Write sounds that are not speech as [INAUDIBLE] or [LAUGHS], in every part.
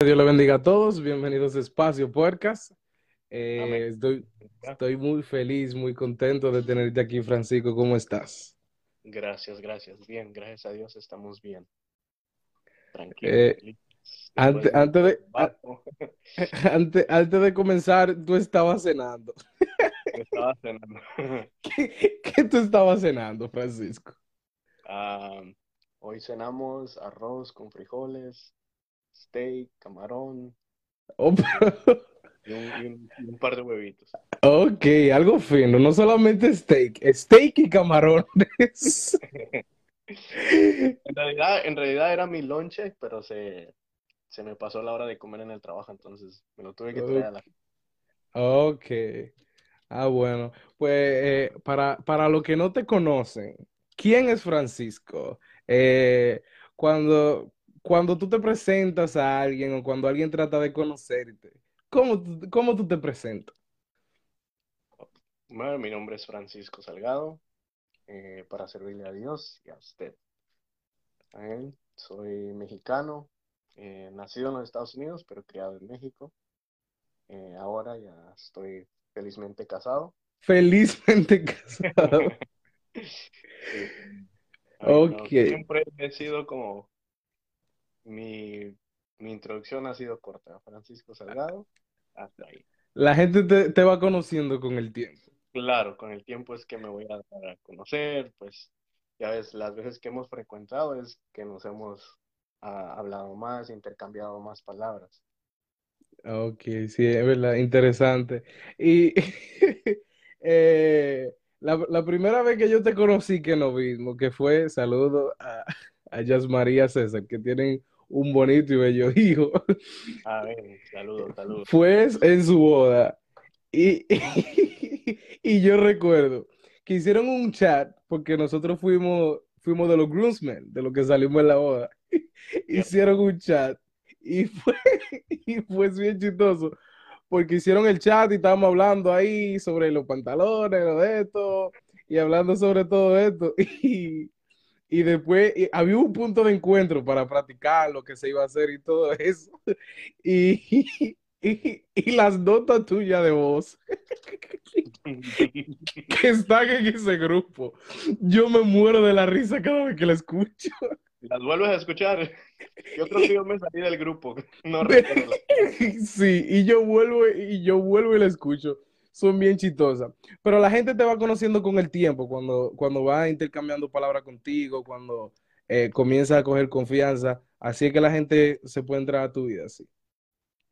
Dios le bendiga a todos, bienvenidos a Espacio Puercas. Eh, estoy, estoy muy feliz, muy contento de tenerte aquí, Francisco. ¿Cómo estás? Gracias, gracias. Bien, gracias a Dios estamos bien. Tranquilo. Eh, antes, antes de, trabajo, [LAUGHS] antes, antes de comenzar, tú estabas cenando. estaba cenando. [LAUGHS] ¿Qué, qué tú estabas cenando, Francisco? Ah, hoy cenamos arroz con frijoles, steak, camarón Oh, pero- [LAUGHS] y un, y un- y un par de huevitos. ok, algo fino, no solamente steak, steak y camarones. [LAUGHS] En realidad, en realidad era mi lonche, pero se, se me pasó la hora de comer en el trabajo, entonces me lo tuve que traer a la... Ok. Ah, bueno. Pues eh, para, para los que no te conocen, ¿quién es Francisco? Eh, cuando, cuando tú te presentas a alguien o cuando alguien trata de conocerte, ¿cómo, tú- cómo tú te presentas? Bueno, mi nombre es Francisco Salgado, eh, para servirle a Dios y a usted. Soy mexicano, eh, nacido en los Estados Unidos, pero criado en México. Eh, ahora ya estoy felizmente casado. Felizmente [LAUGHS] casado. Sí. Ay, no, Ok. siempre he sido como mi, mi introducción ha sido corta. Francisco Salgado, hasta ahí. La gente te, te va conociendo con el tiempo. Claro, con el tiempo es que me voy a dar a conocer, pues ya ves, las veces que hemos frecuentado es que nos hemos ah, hablado más, intercambiado más palabras. Ok, sí, es verdad, interesante. Y [LAUGHS] eh, la, la primera vez que yo te conocí que nos vimos, que fue saludo a, a Yas María César, que tienen un bonito y bello [LAUGHS] hijo, A ver, saludos, saludos. fue en su boda. Y, [LAUGHS] y yo recuerdo que hicieron un chat, porque nosotros fuimos, fuimos de los groomsmen, de los que salimos en la boda. [LAUGHS] Hicieron un chat y fue, y fue bien chistoso, porque hicieron el chat y estábamos hablando ahí sobre los pantalones, lo de esto, y hablando sobre todo esto. Y, y después y había un punto de encuentro para practicar lo que se iba a hacer y todo eso. [LAUGHS] Y, [LAUGHS] y, y las notas tuyas de voz [LAUGHS] que están en ese grupo, yo me muero de la risa cada vez que la escucho. ¿Las vuelves a escuchar? Yo creo que yo me salí del grupo, no recuerdo. Sí, y yo vuelvo y yo vuelvo y la escucho. Son bien chistosas. Pero la gente te va conociendo con el tiempo, cuando, cuando va intercambiando palabras contigo, cuando eh, comienza a coger confianza. Así es que la gente se puede entrar a tu vida, sí.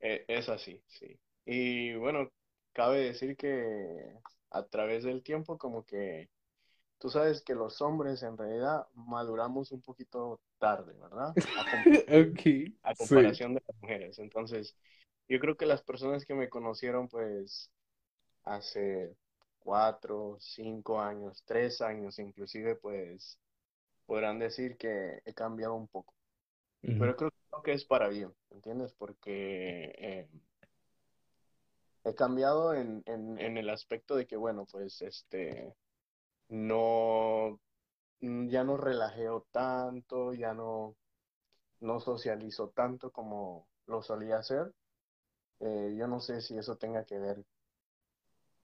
Eh, es así, sí. Y bueno, cabe decir que a través del tiempo como que tú sabes que los hombres en realidad maduramos un poquito tarde, ¿verdad? A comparación, [LAUGHS] Ok, a sí. comparación de las mujeres. Entonces, yo creo que las personas que me conocieron pues hace cuatro, cinco años, tres años inclusive, pues podrán decir que he cambiado un poco. Pero creo, creo que es para bien, ¿entiendes? Porque eh, he cambiado en, en, en el aspecto de que, bueno, pues este, no, mm, ya no relajeo tanto, ya no, no socializo tanto como lo solía hacer. Eh, yo no sé si eso tenga que ver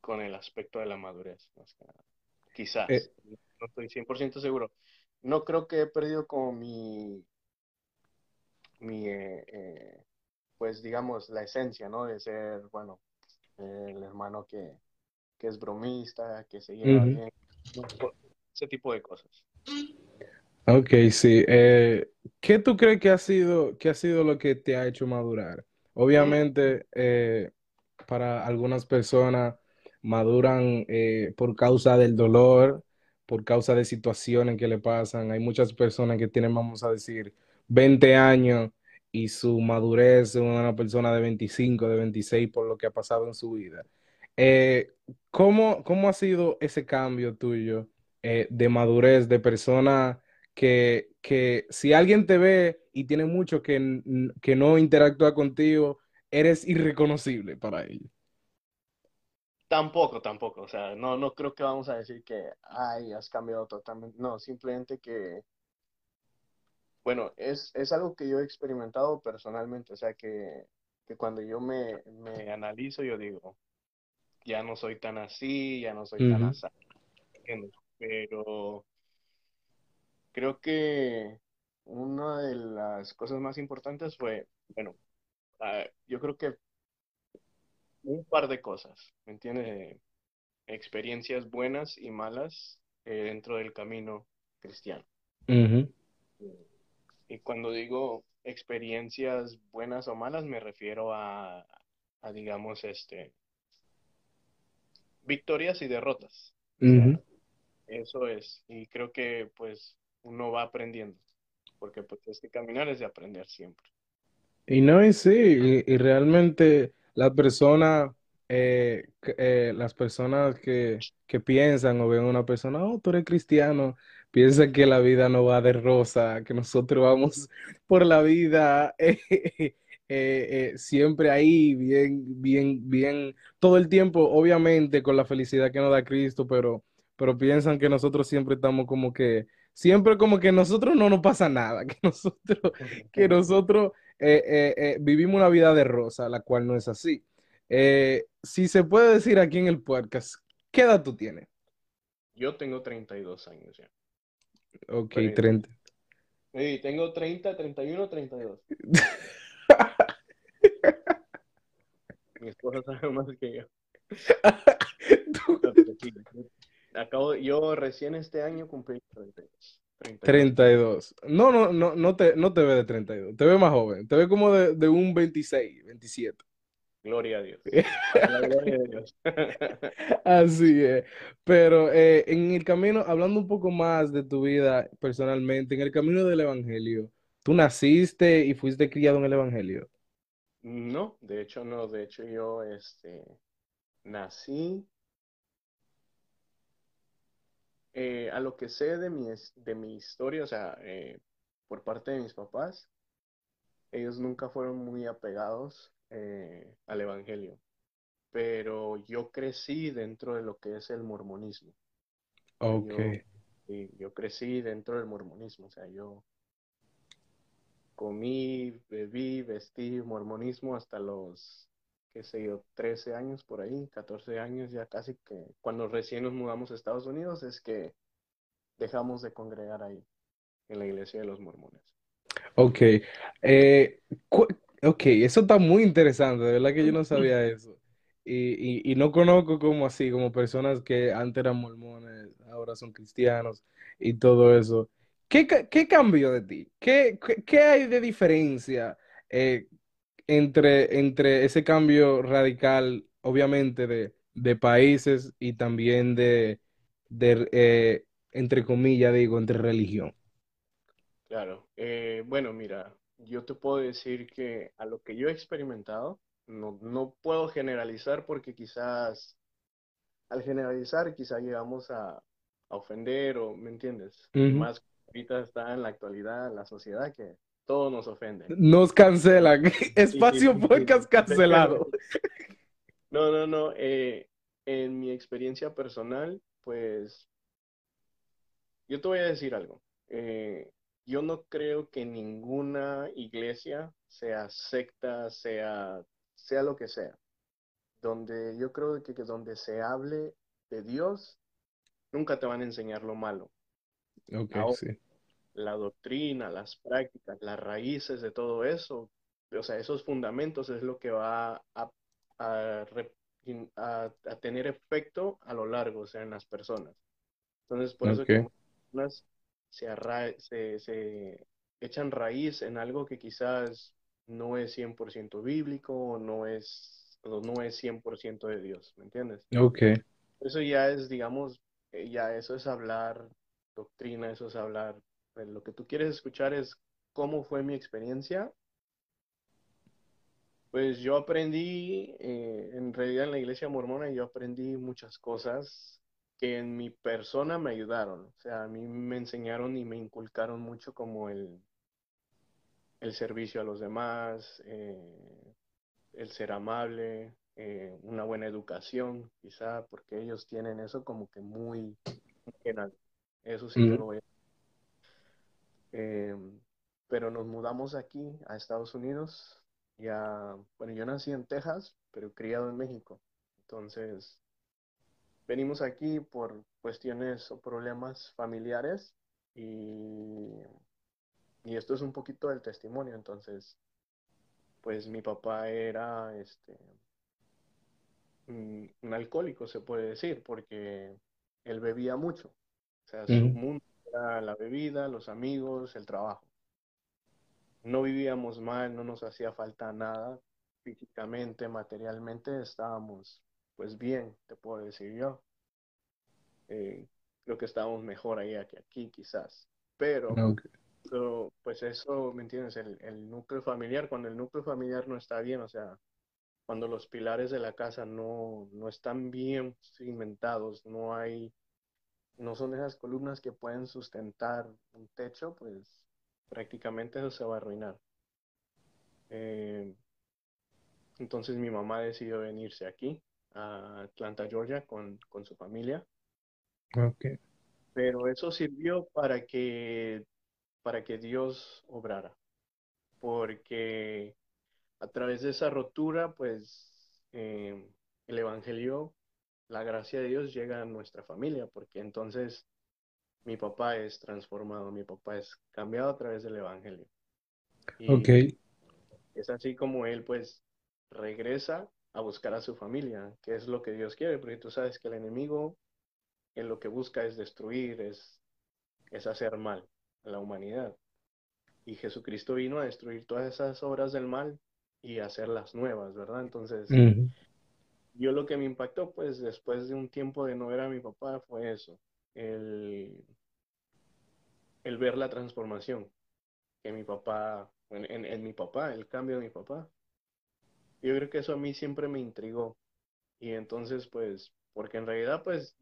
con el aspecto de la madurez, nada. Eh, Quizás, no estoy 100% seguro. No creo que he perdido como mi, mi eh, eh, pues digamos, la esencia, ¿no? De ser, bueno, el hermano que, que es bromista, que se lleva ujú. bien, ¿no? Por- ese tipo de cosas. Ok, sí. Eh, ¿qué tú crees que ha sido, que ha sido lo que te ha hecho madurar? Obviamente, eh, para algunas personas maduran eh, por causa del dolor, por causa de situaciones que le pasan. Hay muchas personas que tienen, vamos a decir, 20 años y su madurez es una persona de 25, de 26 por lo que ha pasado en su vida. Eh, ¿cómo, cómo ha sido ese cambio tuyo eh, de madurez, de persona que, que si alguien te ve y tiene mucho que, que no interactúa contigo, eres irreconocible para ellos? Tampoco, tampoco. O sea, no, no creo que vamos a decir que, ay, has cambiado totalmente. No, simplemente que bueno, es, es algo que yo he experimentado personalmente, o sea, que, que cuando yo me, me analizo, yo digo, ya no soy tan así, ya no soy tan así. Pero creo que una de las cosas más importantes fue, bueno, ah, yo creo que un par de cosas, ¿me entiendes? Experiencias buenas y malas eh, dentro del camino cristiano. Y cuando digo experiencias buenas o malas, me refiero a, a, digamos, este, victorias y derrotas. O ujú. sea, eso es. Y creo que pues uno va aprendiendo, porque pues este caminar es de aprender siempre. Y no, y sí, y, y realmente la persona, eh, eh, las personas que, que piensan o ven a una persona, oh, tú eres cristiano, piensan que la vida no va de rosa, que nosotros vamos por la vida [LAUGHS] eh, eh, eh, siempre ahí, bien, bien, bien, todo el tiempo, obviamente con la felicidad que nos da Cristo, pero, pero piensan que nosotros siempre estamos como que, siempre como que nosotros no nos pasa nada, [LAUGHS] que nosotros, que nosotros eh, eh, eh, vivimos una vida de rosa, la cual no es así. Eh, si se puede decir aquí en el podcast, ¿qué edad tú tienes? Yo tengo 32 años ya. Ok, Pero, 30. sí, tengo 30, 31, 32. Mi esposa sabe más que [LAUGHS] yo. Acabo, yo recién este año cumplí 32. 32. 32. No, no, no, no te, no te ve de 32. Te ve más joven. Te ve como de, de un 26, 27. Gloria a Dios. Para la gloria de Dios. Así es. Pero eh, en el camino, hablando un poco más de tu vida personalmente, en el camino del Evangelio, ¿tú naciste y fuiste criado en el Evangelio? No, de hecho no, de hecho yo este, nací, eh, a lo que sé de mi, de mi historia, o sea, eh, por parte de mis papás, ellos nunca fueron muy apegados eh, al Evangelio, pero yo crecí dentro de lo que es el mormonismo, Ok. yo, yo crecí dentro del mormonismo, o sea, yo comí, bebí, vestí mormonismo hasta los, qué sé yo, 13 años por ahí, 14 años ya casi que cuando recién nos mudamos a Estados Unidos es que dejamos de congregar ahí, en la iglesia de los mormones. Ok, eh, ok, eso está muy interesante, de verdad que yo no sabía eso. Y, y, y no conozco como así, como personas que antes eran mormones, ahora son cristianos y todo eso. ¿Qué, qué cambió de ti? ¿Qué, qué, qué hay de diferencia eh, entre, entre ese cambio radical, obviamente, de, de países y también de, de eh, entre comillas, digo, entre religión? Claro, eh, bueno, mira, yo te puedo decir que a lo que yo he experimentado, no, no puedo generalizar porque quizás al generalizar quizás llegamos a, a ofender o, ¿me entiendes? Y Ujú. más ahorita está en la actualidad, la sociedad, que todo nos ofende. Nos cancelan. [LAUGHS] Espacio sí, podcast cancelado. [LAUGHS] No, no, no. eh, en mi experiencia personal, pues yo te voy a decir algo. Eh, yo no creo que ninguna iglesia, sea secta, sea, sea lo que sea, donde yo creo que, que donde se hable de Dios, nunca te van a enseñar lo malo. Ok, Ahora, sí. La doctrina, las prácticas, las raíces de todo eso, o sea, esos fundamentos es lo que va a, a, re- a- a tener efecto a lo largo, o sea, en las personas. Entonces, por eso que personas se, arra- se, se echan raíz en algo que quizás no es 100% bíblico o no es, o no es 100% de Dios, ¿me entiendes? ok, Eso ya es, digamos, eh, ya eso es hablar doctrina, eso es hablar, lo que tú quieres escuchar es cómo fue mi experiencia. Pues yo aprendí, eh, en realidad en la iglesia mormona yo aprendí muchas cosas que en mi persona me ayudaron. O sea, a mí me enseñaron y me inculcaron mucho como el, el servicio a los demás, eh, el ser amable, eh, una buena educación, quizá porque ellos tienen eso como que muy. Eso sí mm, lo voy a... eh, pero nos mudamos aquí a Estados Unidos. Ya, bueno, yo nací en Texas, pero criado en México. Entonces, venimos aquí por cuestiones o problemas familiares y, y esto es un poquito del testimonio. Entonces, pues mi papá era este un, alcohólico, se puede decir, porque él bebía mucho. O sea, su mundo era la bebida, los amigos, el trabajo. No vivíamos mal, no nos hacía falta nada físicamente, materialmente, estábamos pues bien, te puedo decir yo. Eh, creo que estábamos mejor allá que aquí, quizás. Pero, Ok. pero, pues eso, ¿me entiendes? El, el núcleo familiar, cuando el núcleo familiar no está bien, o sea, cuando los pilares de la casa no, no están bien cimentados, no hay, no son esas columnas que pueden sustentar un techo, pues prácticamente eso se va a arruinar. Eh, entonces mi mamá decidió venirse aquí, a Atlanta, Georgia, con, con su familia, Ok. pero eso sirvió para que, para que Dios obrara, porque a través de esa rotura, pues eh, el Evangelio, la gracia de Dios llega a nuestra familia, porque entonces mi papá es transformado, mi papá es cambiado a través del Evangelio. Ok. Es así como él pues regresa a buscar a su familia, que es lo que Dios quiere, porque tú sabes que el enemigo en lo que busca es destruir, es, es hacer mal a la humanidad. Y Jesucristo vino a destruir todas esas obras del mal y hacerlas nuevas, ¿verdad? Entonces. Yo lo que me impactó, pues después de un tiempo de no ver a mi papá, fue eso, el, el ver la transformación que mi papá, en, en, mi papá, el cambio de mi papá. Yo creo que eso a mí siempre me intrigó. Y entonces, pues, porque en realidad, pues,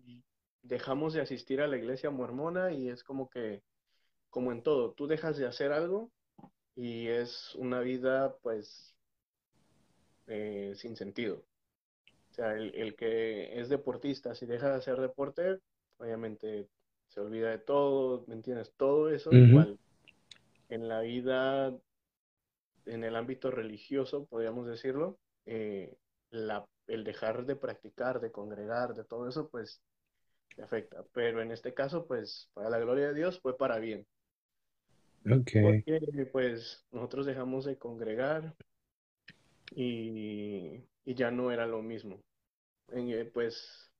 dejamos de asistir a la iglesia mormona y es como que, como en todo, tú dejas de hacer algo y es una vida, pues, eh, sin sentido. O sea, el, el que es deportista, si deja de hacer deporte, obviamente se olvida de todo, ¿me entiendes? Todo eso igual. En la vida, en el ámbito religioso, podríamos decirlo, eh, la, el dejar de practicar, de congregar, de todo eso, pues te afecta. Pero en este caso, pues para la gloria de Dios fue para bien. Ok. Porque pues nosotros dejamos de congregar y, y ya no era lo mismo. Eh, pues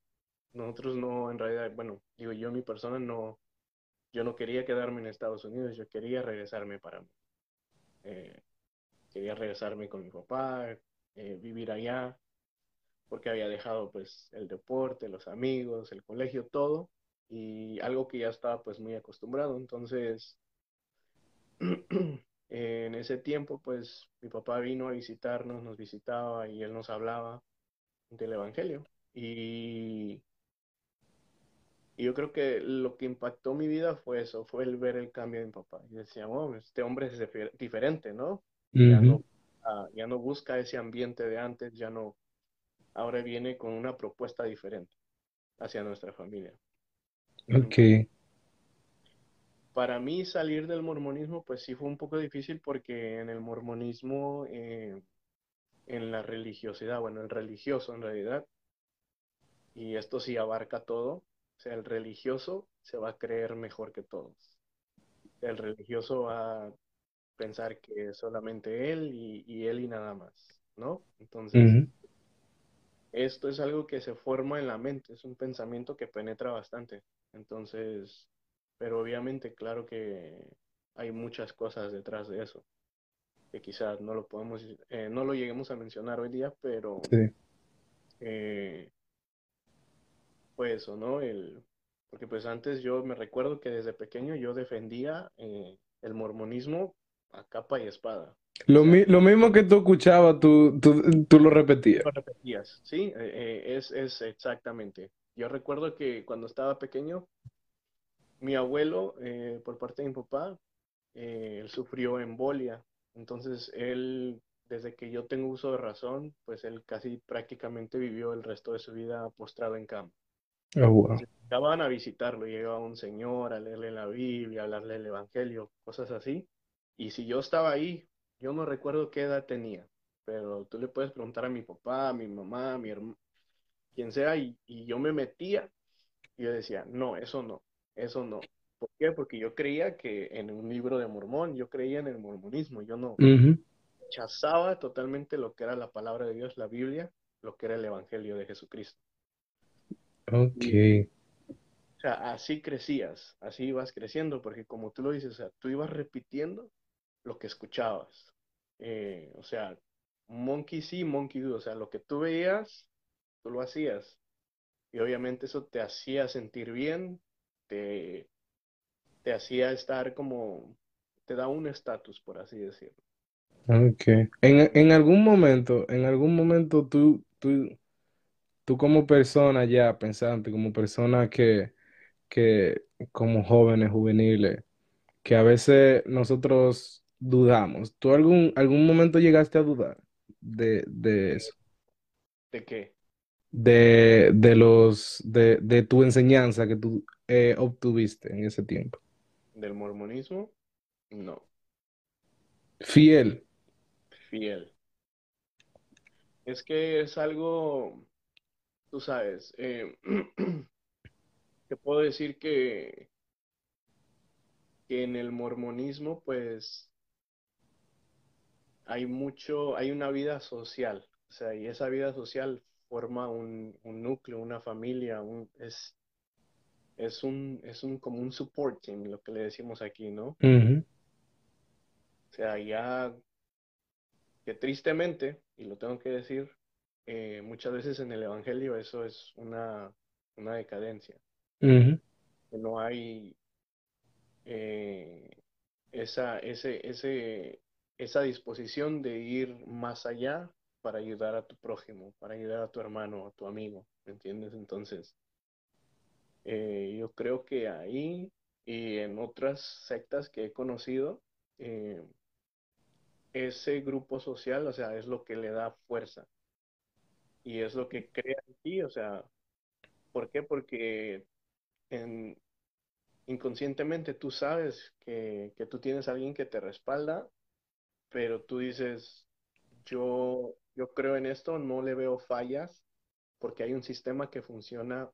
nosotros no, en realidad, bueno, digo yo, mi persona no, yo no quería quedarme en Estados Unidos, yo quería regresarme para, eh, quería regresarme con mi papá, eh, vivir allá, porque había dejado pues el deporte, los amigos, el colegio, todo, y algo que ya estaba pues muy acostumbrado. Entonces, [CLEARS THROAT] en ese tiempo pues mi papá vino a visitarnos, nos visitaba y él nos hablaba del Evangelio. Y, y yo creo que lo que impactó mi vida fue eso, fue el ver el cambio de mi papá. Y decía, oh, este hombre es difer- diferente, ¿no? Ya no, ah, ya no busca ese ambiente de antes, ya no, ahora viene con una propuesta diferente hacia nuestra familia. Ok. Para mí salir del mormonismo, pues sí fue un poco difícil porque en el mormonismo, eh, en la religiosidad, bueno, el religioso en realidad, y esto sí abarca todo, o sea, el religioso se va a creer mejor que todos. El religioso va a pensar que es solamente él y, y él y nada más, ¿no? Entonces, Ujú. esto es algo que se forma en la mente, es un pensamiento que penetra bastante. Entonces, pero obviamente, claro que hay muchas cosas detrás de eso, que quizás no lo podemos, eh, no lo lleguemos a mencionar hoy día, pero Sí. eh, fue eso, ¿no? El, porque pues antes yo me recuerdo que desde pequeño yo defendía eh, el mormonismo a capa y espada. Lo, mi- lo mismo que tú escuchabas, tú, tú, tú lo repetías. lo repetías, ¿sí? Eh, eh, es, es exactamente. Yo recuerdo que cuando estaba pequeño, mi abuelo, eh, por parte de mi papá, eh, él sufrió embolia. Entonces, él, desde que yo tengo uso de razón, pues él casi prácticamente vivió el resto de su vida postrado en cama. Oh, wow. Entonces, llegaban a visitarlo, llegaba un señor a leerle la Biblia, a hablarle el Evangelio, cosas así. Y si yo estaba ahí, yo no recuerdo qué edad tenía, pero tú le puedes preguntar a mi papá, a mi mamá, a mi hermano, quien sea, y, y yo me metía y yo decía, no, eso no, eso no. ¿Por qué? Porque yo creía que en un libro de Mormón, yo creía en el mormonismo, yo no Ujú. rechazaba totalmente lo que era la palabra de Dios, la Biblia, lo que era el Evangelio de Jesucristo. Ok. O sea, así crecías, así ibas creciendo, porque como tú lo dices, o sea, tú ibas repitiendo lo que escuchabas. Eh, o sea, monkey sí, monkey do. O sea, lo que tú veías, tú lo hacías. Y obviamente eso te hacía sentir bien, te, te hacía estar como, te da un estatus, por así decirlo. Ok. En, en algún momento, en algún momento tú, tú, tú como persona ya pensante, como persona que, que como jóvenes, juveniles, que a veces nosotros dudamos. ¿Tú algún, algún momento llegaste a dudar de, de eso? ¿De qué? De, de los, de, de tu enseñanza que tú eh, obtuviste en ese tiempo. ¿Del mormonismo? No, Fiel. fiel. Es que es algo, tú sabes, eh, [CLEARS THROAT] te puedo decir que, que en el mormonismo, pues hay mucho, hay una vida social, o sea, y esa vida social forma un, un núcleo, una familia, un, es, es un, es un, como un support team, lo que le decimos aquí, ¿no? O sea, ya que tristemente, y lo tengo que decir, eh, muchas veces en el Evangelio eso es una, una decadencia, que no hay eh, esa, ese, ese, esa disposición de ir más allá para ayudar a tu prójimo, para ayudar a tu hermano, a tu amigo, ¿me entiendes? Entonces, eh, yo creo que ahí y en otras sectas que he conocido, eh, ese grupo social, o sea, es lo que le da fuerza y es lo que crea en ti, o sea, ¿por qué? Porque en, inconscientemente tú sabes que, que tú tienes a alguien que te respalda, pero tú dices, yo, yo creo en esto, no le veo fallas porque hay un sistema que funciona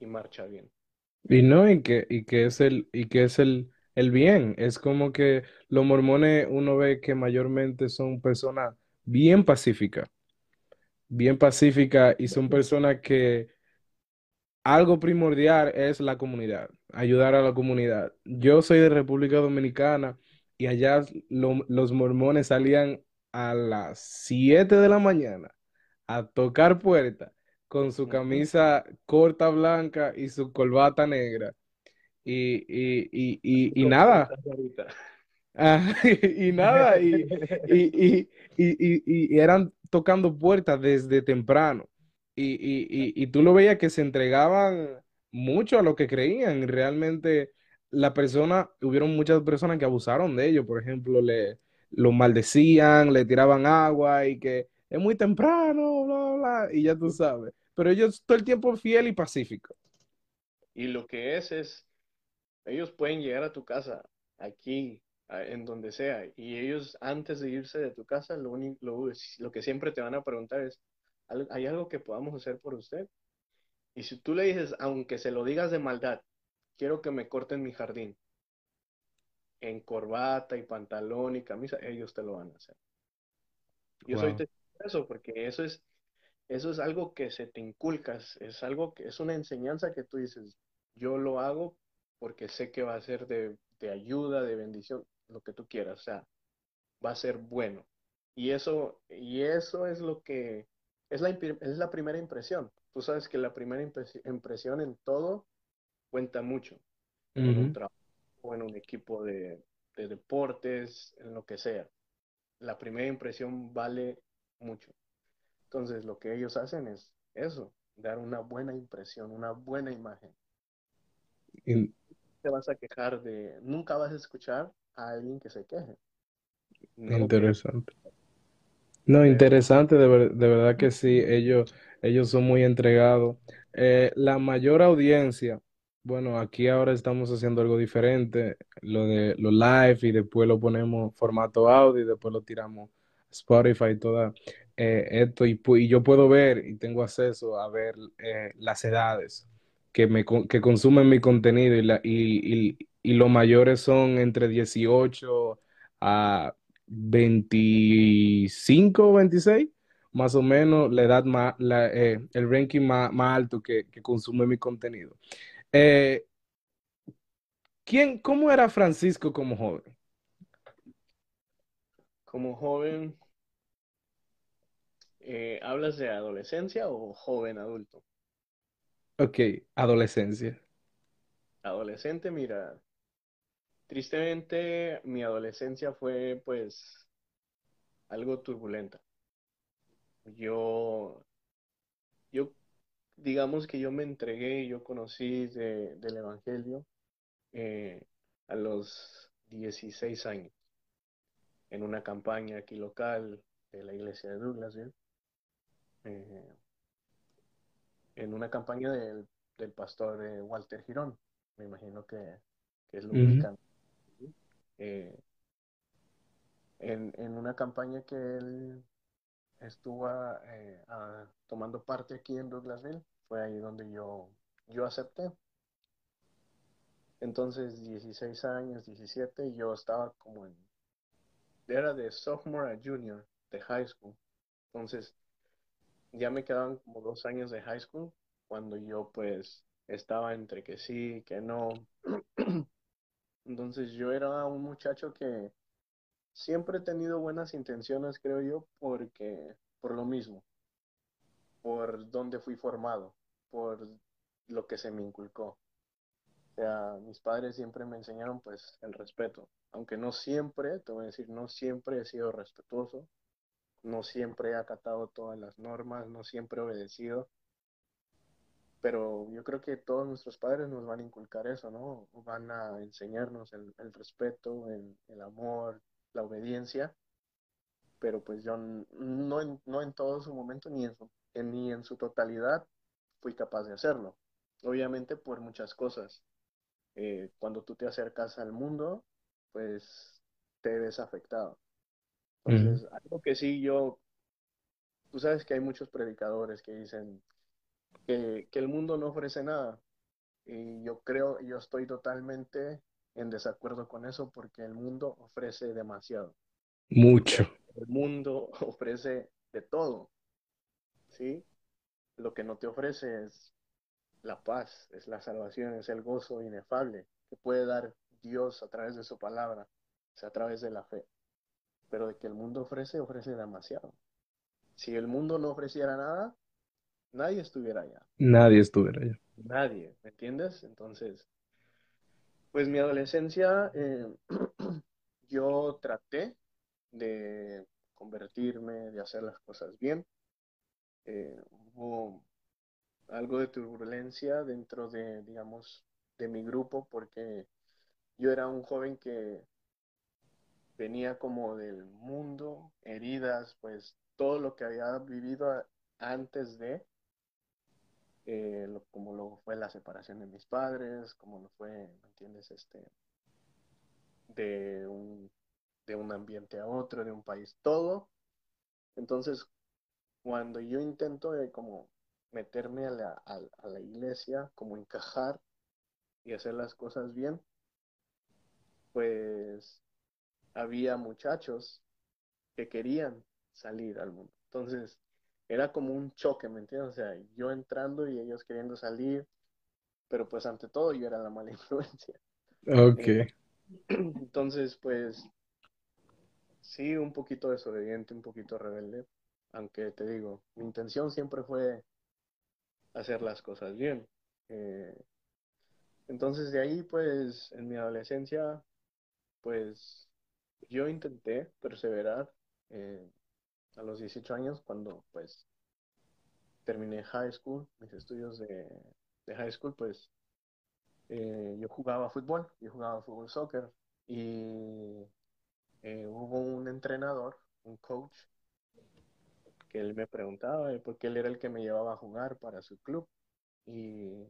y marcha bien. Y no, y que, y que es el, y que es el, el bien. Es como que los mormones uno ve que mayormente son personas bien pacíficas, bien pacíficas, y son personas que algo primordial es la comunidad, ayudar a la comunidad. Yo soy de República Dominicana y allá lo- los mormones salían a las 7 de la mañana a tocar puertas con su camisa corta blanca y su corbata negra. Y, y, y, y, y nada. Ah, [LAUGHS] y nada, y, [LAUGHS] y, y, y, y- y eran tocando puertas desde temprano. Y, y, y, y tú lo veías que se entregaban mucho a lo que creían. Realmente, la persona, hubieron muchas personas que abusaron de ellos. Por ejemplo, le lo maldecían, le tiraban agua y que es muy temprano, bla, bla, bla, y ya tú sabes. Pero ellos todo el tiempo fiel y pacífico. Y lo que es es, ellos pueden llegar a tu casa, aquí, en donde sea, y ellos antes de irse de tu casa, lo único, lo, lo que siempre te van a preguntar es, "¿Al- ¿hay algo que podamos hacer por usted? Y si tú le dices, aunque se lo digas de maldad, quiero que me corten mi jardín, en corbata y pantalón y camisa, ellos te lo van a hacer. Yo soy testigo eso, porque eso es, eso es algo que se te inculca, es algo que es una enseñanza que tú dices, yo lo hago porque sé que va a ser de, de ayuda, de bendición, lo que tú quieras, o sea, va a ser bueno. Y eso, y eso es lo que es la, es la primera impresión. Tú sabes que la primera impres- impresión en todo cuenta mucho, en un trabajo, en un equipo de, de deportes, en lo que sea. La primera impresión vale mucho. Entonces, lo que ellos hacen es eso, dar una buena impresión, una buena imagen. In- Te vas a quejar de, nunca vas a escuchar a alguien que se queje. No Interesante. No, interesante, de, ver- de verdad que sí, ellos, ellos son muy entregados. Eh, la mayor audiencia. Bueno, aquí ahora estamos haciendo algo diferente, lo de lo live y después lo ponemos formato audio y después lo tiramos Spotify toda eh, esto y, yo puedo ver y tengo acceso a ver eh, las edades que me que consumen mi contenido y, los mayores son entre 18 a 25 o 26, más o menos la edad más, eh, el ranking más, alto que, que consume mi contenido. Eh, ¿quién, cómo era Francisco como joven? Como joven, eh, ¿hablas de adolescencia o joven adulto? Ok, adolescencia. Adolescente, mira, tristemente mi adolescencia fue pues algo turbulenta. Yo, yo, digamos que yo me entregué y yo conocí de- del Evangelio eh, a los 16 años en una campaña aquí local de la iglesia de Douglasville, eh, en una campaña del, del pastor eh, Walter Girón, me imagino que, que lo ubican, ¿sí? Eh, en, en una campaña que él estuvo tomando parte aquí en Douglasville, fue ahí donde yo, yo acepté. Entonces, 16 años, 17, yo estaba como en, era de sophomore a junior de high school. Entonces, ya me quedaban como dos años de high school cuando yo pues estaba entre que sí, que no. [CLEARS THROAT] Entonces, yo era un muchacho que siempre he tenido buenas intenciones, creo yo, porque por lo mismo, por donde fui formado, por lo que se me inculcó. O sea, mis padres siempre me enseñaron pues el respeto, aunque no siempre, te voy a decir, no siempre he sido respetuoso, no siempre he acatado todas las normas, no siempre he obedecido, pero yo creo que todos nuestros padres nos van a inculcar eso, ¿no? Van a enseñarnos el, respeto, el, amor, la obediencia, pero pues yo no en, no en todo su momento ni en su, ni en su totalidad fui capaz de hacerlo. Obviamente por muchas cosas. Eh, cuando tú te acercas al mundo, pues te ves afectado. Entonces, algo que sí yo, tú sabes que hay muchos predicadores que dicen que, que el mundo no ofrece nada. Y yo creo, yo estoy totalmente en desacuerdo con eso porque el mundo ofrece demasiado. Mucho. el mundo [LAUGHS] ofrece de todo, ¿sí? Lo que no te ofrece es la paz, es la salvación, es el gozo inefable que puede dar Dios a través de su palabra, o sea, a través de la fe. Pero de que el mundo ofrece, ofrece demasiado. Si el mundo no ofreciera nada, nadie estuviera allá. Nadie estuviera allá. Nadie, ¿me entiendes? Entonces, pues mi adolescencia, eh, [CLEARS THROAT] yo traté de convertirme, de hacer las cosas bien. Eh, hubo algo de turbulencia dentro de, digamos, de mi grupo porque yo era un joven que venía como del mundo, heridas, pues todo lo que había vivido antes de, eh, como lo fue la separación de mis padres, como lo fue, ¿me entiendes? Este, de un, de un ambiente a otro, de un país, todo. Entonces, cuando yo intento como meterme a la, a la iglesia, como encajar y hacer las cosas bien, pues había muchachos que querían salir al mundo. Entonces, era como un choque, ¿me entiendes? O sea, yo entrando y ellos queriendo salir, pero pues ante todo yo era la mala [LAUGHS] influencia. Ok. Eh, [CLEARS THROAT] entonces, pues sí, un poquito desobediente, un poquito rebelde, aunque te digo, mi intención siempre fue hacer las cosas bien. Eh, entonces de ahí, pues, en mi adolescencia, pues yo intenté perseverar eh, a los 18 años cuando pues terminé high school, mis estudios de, high school, pues eh, yo jugaba fútbol, yo jugaba fútbol soccer y eh, hubo un entrenador, un coach, que él me preguntaba porque él era el que me llevaba a jugar para su club y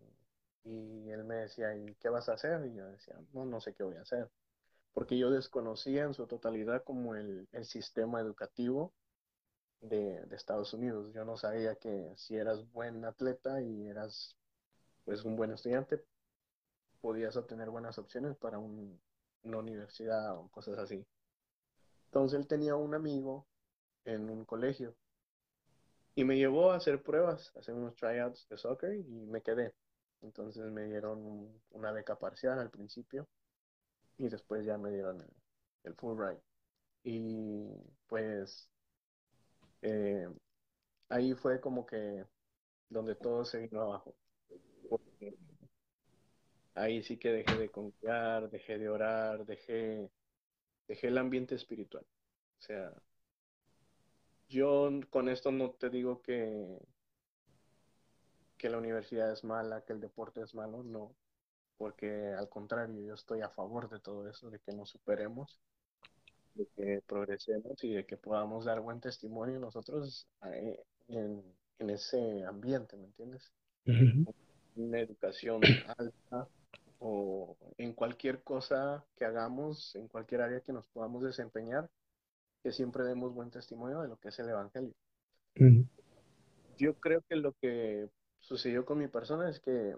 Y él me decía, ¿y qué vas a hacer? Y yo decía, no, no sé qué voy a hacer. Porque yo desconocía en su totalidad como el, el sistema educativo de, de, Estados Unidos. Yo no sabía que si eras buen atleta y eras pues un buen estudiante, podías obtener buenas opciones para un, una universidad o cosas así. Entonces él tenía un amigo en un colegio y me llevó a hacer pruebas, a hacer unos tryouts de soccer y me quedé. Entonces me dieron una beca parcial al principio y después ya me dieron el, el Fulbright. Y pues eh, ahí fue como que donde todo se vino abajo. Ahí sí que dejé de confiar, dejé de orar, dejé, dejé el ambiente espiritual. O sea, yo con esto no te digo que, que la universidad es mala, que el deporte es malo, no, porque al contrario, yo estoy a favor de todo eso, de que nos superemos, de que progresemos y de que podamos dar buen testimonio nosotros eh, en, en ese ambiente, ¿me entiendes? Uh -huh. Una educación [CLEARS THROAT] alta o en cualquier cosa que hagamos, en cualquier área que nos podamos desempeñar, que siempre demos buen testimonio de lo que es el Evangelio. Uh -huh. Yo creo que lo que sucedió con mi persona es que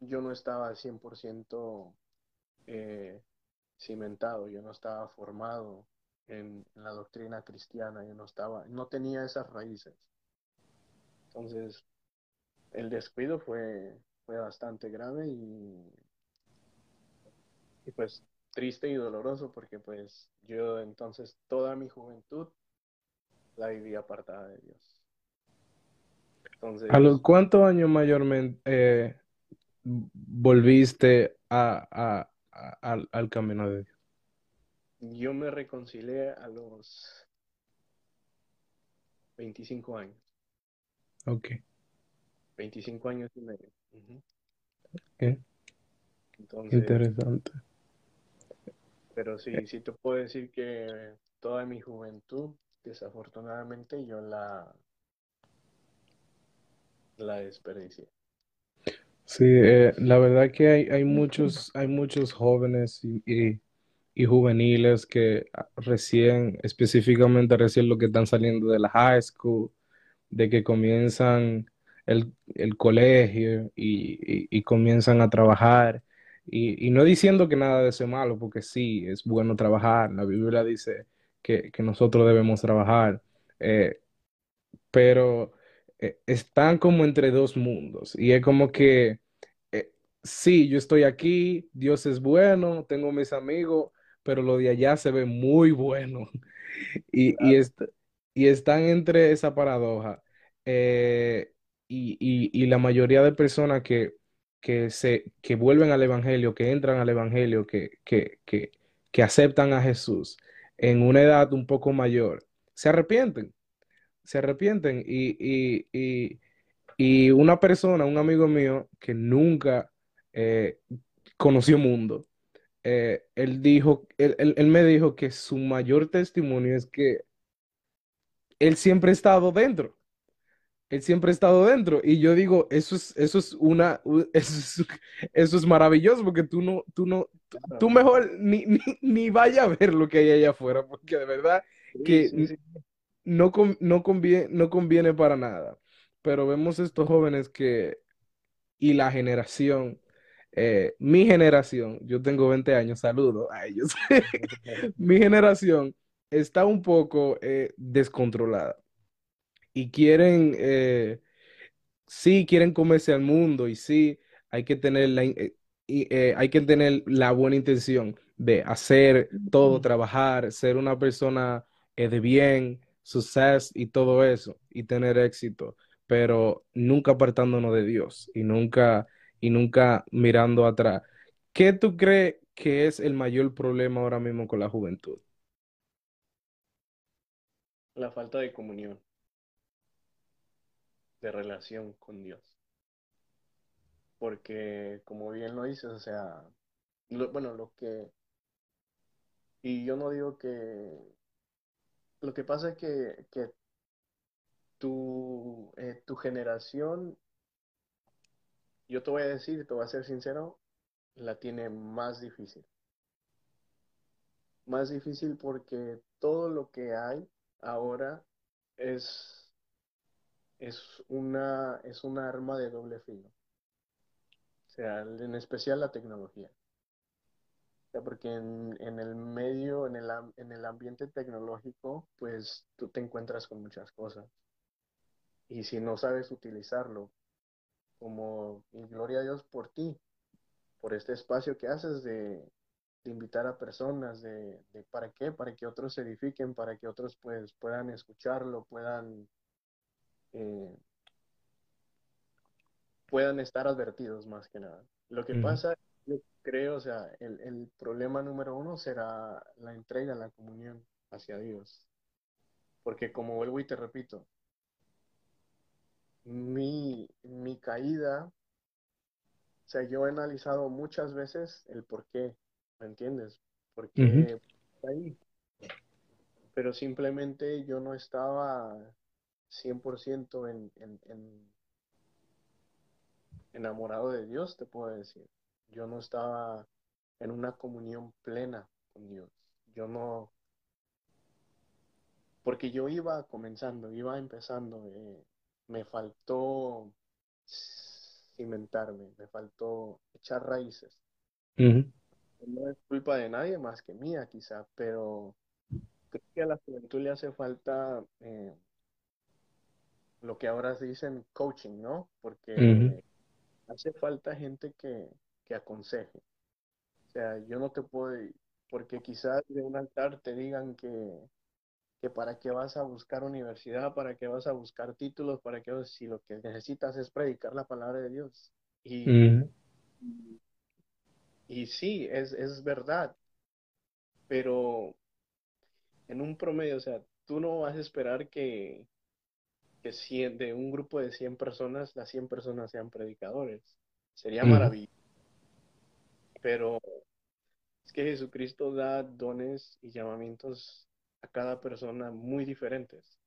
yo no estaba 100% eh, cimentado, yo no estaba formado en, la doctrina cristiana, yo no estaba, no tenía esas raíces. Entonces, el descuido fue, fue bastante grave y, y pues triste y doloroso porque pues yo entonces toda mi juventud la viví apartada de Dios. Entonces, ¿A los cuántos años mayormente eh, volviste a, a, a, al, al camino de Dios? Yo me reconcilié a los 25 años. Ok. 25 años y medio. Uh -huh. okay. Entonces, Interesante. Pero sí, sí te puedo decir que toda mi juventud, desafortunadamente, yo la, la desperdicié. Sí, eh, la verdad que hay, hay, muchos, hay muchos jóvenes y, y, y, juveniles que recién, específicamente recién lo que están saliendo de la high school, de que comienzan el, el colegio y, y, comienzan a trabajar. Y, no diciendo que nada de eso es malo, porque sí, es bueno trabajar. La Biblia dice que, que nosotros debemos trabajar. Eh, pero eh, están como entre dos mundos. Y es como que, eh, sí, yo estoy aquí, Dios es bueno, tengo mis amigos, pero lo de allá se ve muy bueno. [LAUGHS] y, claro. y, est y, están entre esa paradoja. Eh, y, y, la mayoría de personas que, que, se, que vuelven al Evangelio, que entran al Evangelio, que, que, que, que aceptan a Jesús en una edad un poco mayor, se arrepienten se arrepienten. Y, y, y, y, una persona, un amigo mío, que nunca eh, conoció mundo, eh, él dijo, él, él, él, me dijo que su mayor testimonio es que él siempre ha estado dentro. Él siempre ha estado dentro. Y yo digo, eso es, eso es una, [LAUGHS] eso es, eso es maravilloso, porque tú no, tú no, tú mejor ni, ni, ni, vaya a ver lo que hay allá afuera, porque de verdad que sí, sí, sí no, no, conviene, no conviene para nada. Pero vemos estos jóvenes que, y la generación, eh, mi generación, yo tengo 20 años, saludo a ellos, [LAUGHS] mi generación está un poco eh, descontrolada y quieren, eh, sí, quieren comerse al mundo y sí, hay que tener la, eh, hay que tener la buena intención de hacer todo, trabajar, ser una persona de bien, success y todo eso y tener éxito, pero nunca apartándonos de Dios y nunca y nunca mirando atrás. ¿Qué tú crees que es el mayor problema ahora mismo con la juventud? La falta de comunión, de relación con Dios. Porque, como bien lo dices, o sea, lo, bueno, lo que... Y yo no digo que, lo que pasa es que, que tu, eh, tu generación yo te voy a decir, te voy a ser sincero, la tiene más difícil. Más difícil porque todo lo que hay ahora es, es una, es una arma de doble filo. O sea, en especial la tecnología. Sea, porque en, en el medio, en el, en el ambiente tecnológico, pues tú te encuentras con muchas cosas. Y si no sabes utilizarlo, como, y gloria a Dios por ti, por este espacio que haces de, de invitar a personas, de, de para qué, para que otros se edifiquen, para que otros pues puedan escucharlo, puedan, eh, puedan estar advertidos más que nada. Lo que Ujú, pasa, creo, o sea, el, el problema número uno será la entrega, la comunión hacia Dios. Porque como vuelvo y te repito, mi, mi caída, o sea, yo he analizado muchas veces el por qué, ¿me entiendes? ¿Por qué caí? Pero simplemente yo no estaba 100% en, en, en enamorado de Dios, te puedo decir. Yo no estaba en una comunión plena con Dios. Yo no, porque yo iba comenzando, iba empezando, eh, me faltó cimentarme, me faltó echar raíces. No es culpa de nadie más que mía, quizá, pero creo que a la juventud le hace falta eh, lo que ahora se dicen coaching, ¿no? Porque hace falta gente que, que aconseje. O sea, yo no te puedo, porque quizás de un altar te digan que, que para qué vas a buscar universidad, para qué vas a buscar títulos, para qué, si lo que necesitas es predicar la palabra de Dios. Y, sí, es, es verdad, pero en un promedio, o sea, tú no vas a esperar que, que 100 de un grupo de 100 personas, las 100 personas sean predicadores. Sería ujú, maravilloso, pero es que Jesucristo da dones y llamamientos a cada persona muy diferentes.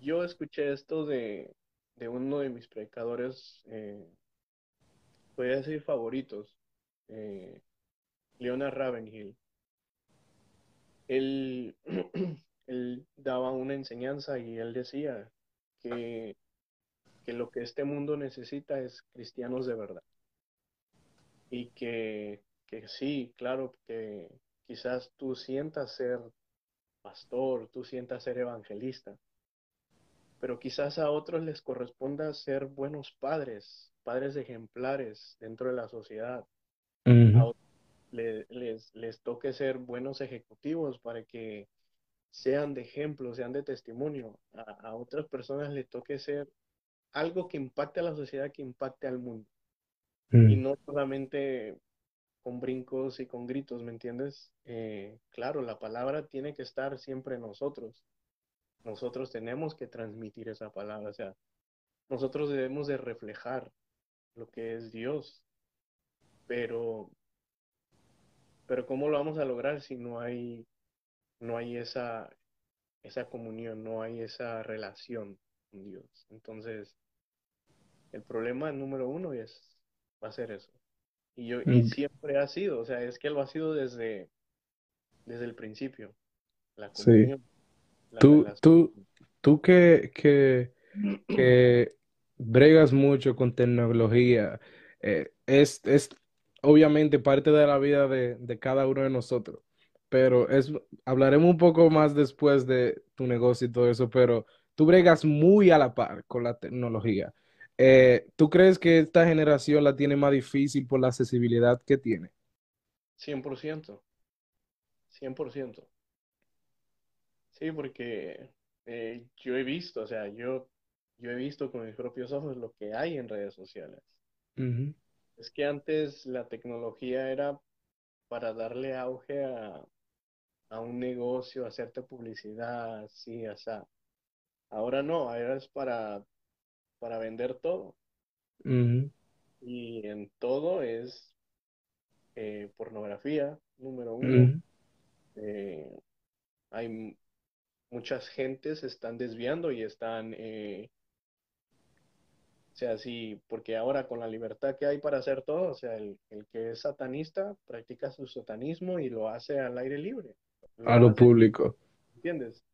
Yo escuché esto de, de uno de mis predicadores, eh, podría decir favoritos, eh, Leonard Ravenhill. Él, [CLEARS THROAT] él daba una enseñanza y él decía que, que lo que este mundo necesita es cristianos de verdad. Y que, que sí, claro, que quizás tú sientas ser pastor, tú sientas ser evangelista, pero quizás a otros les corresponda ser buenos padres, padres ejemplares dentro de la sociedad. A otros le- les, les toque ser buenos ejecutivos para que sean de ejemplo, sean de testimonio. A, a otras personas les toque ser algo que impacte a la sociedad, que impacte al mundo. Y ujú, no solamente con brincos y con gritos, ¿me entiendes? Eh, claro, la palabra tiene que estar siempre en nosotros. Nosotros tenemos que transmitir esa palabra, o sea, nosotros debemos de reflejar lo que es Dios, pero, pero ¿cómo lo vamos a lograr si no hay, no hay esa, esa comunión, no hay esa relación con Dios? Entonces, el problema número uno es, va a ser eso. Y yo, y ujú. siempre ha sido, o sea, es que lo ha sido desde, desde el principio, la Sí. comunión, la Tú, relación. tú, tú que, que, que bregas mucho con tecnología, eh, es, es obviamente parte de la vida de, de cada uno de nosotros, pero es, hablaremos un poco más después de tu negocio y todo eso, pero tú bregas muy a la par con la tecnología. Eh, ¿tú crees que esta generación la tiene más difícil por la accesibilidad que tiene? cien por ciento cien por ciento Sí, porque eh, yo he visto, o sea, yo, yo he visto con mis propios ojos lo que hay en redes sociales. Es que antes la tecnología era para darle auge a, a un negocio, hacerte publicidad, sí, o sea, ahora no, ahora es para, para vender todo. Y en todo es eh, pornografía, número uno. Eh, hay muchas gentes se están desviando y están eh, O sea, sí, porque ahora con la libertad que hay para hacer todo, o sea, el, el que es satanista practica su satanismo y lo hace al aire libre. a Lo lo hace, público. ¿entiendes?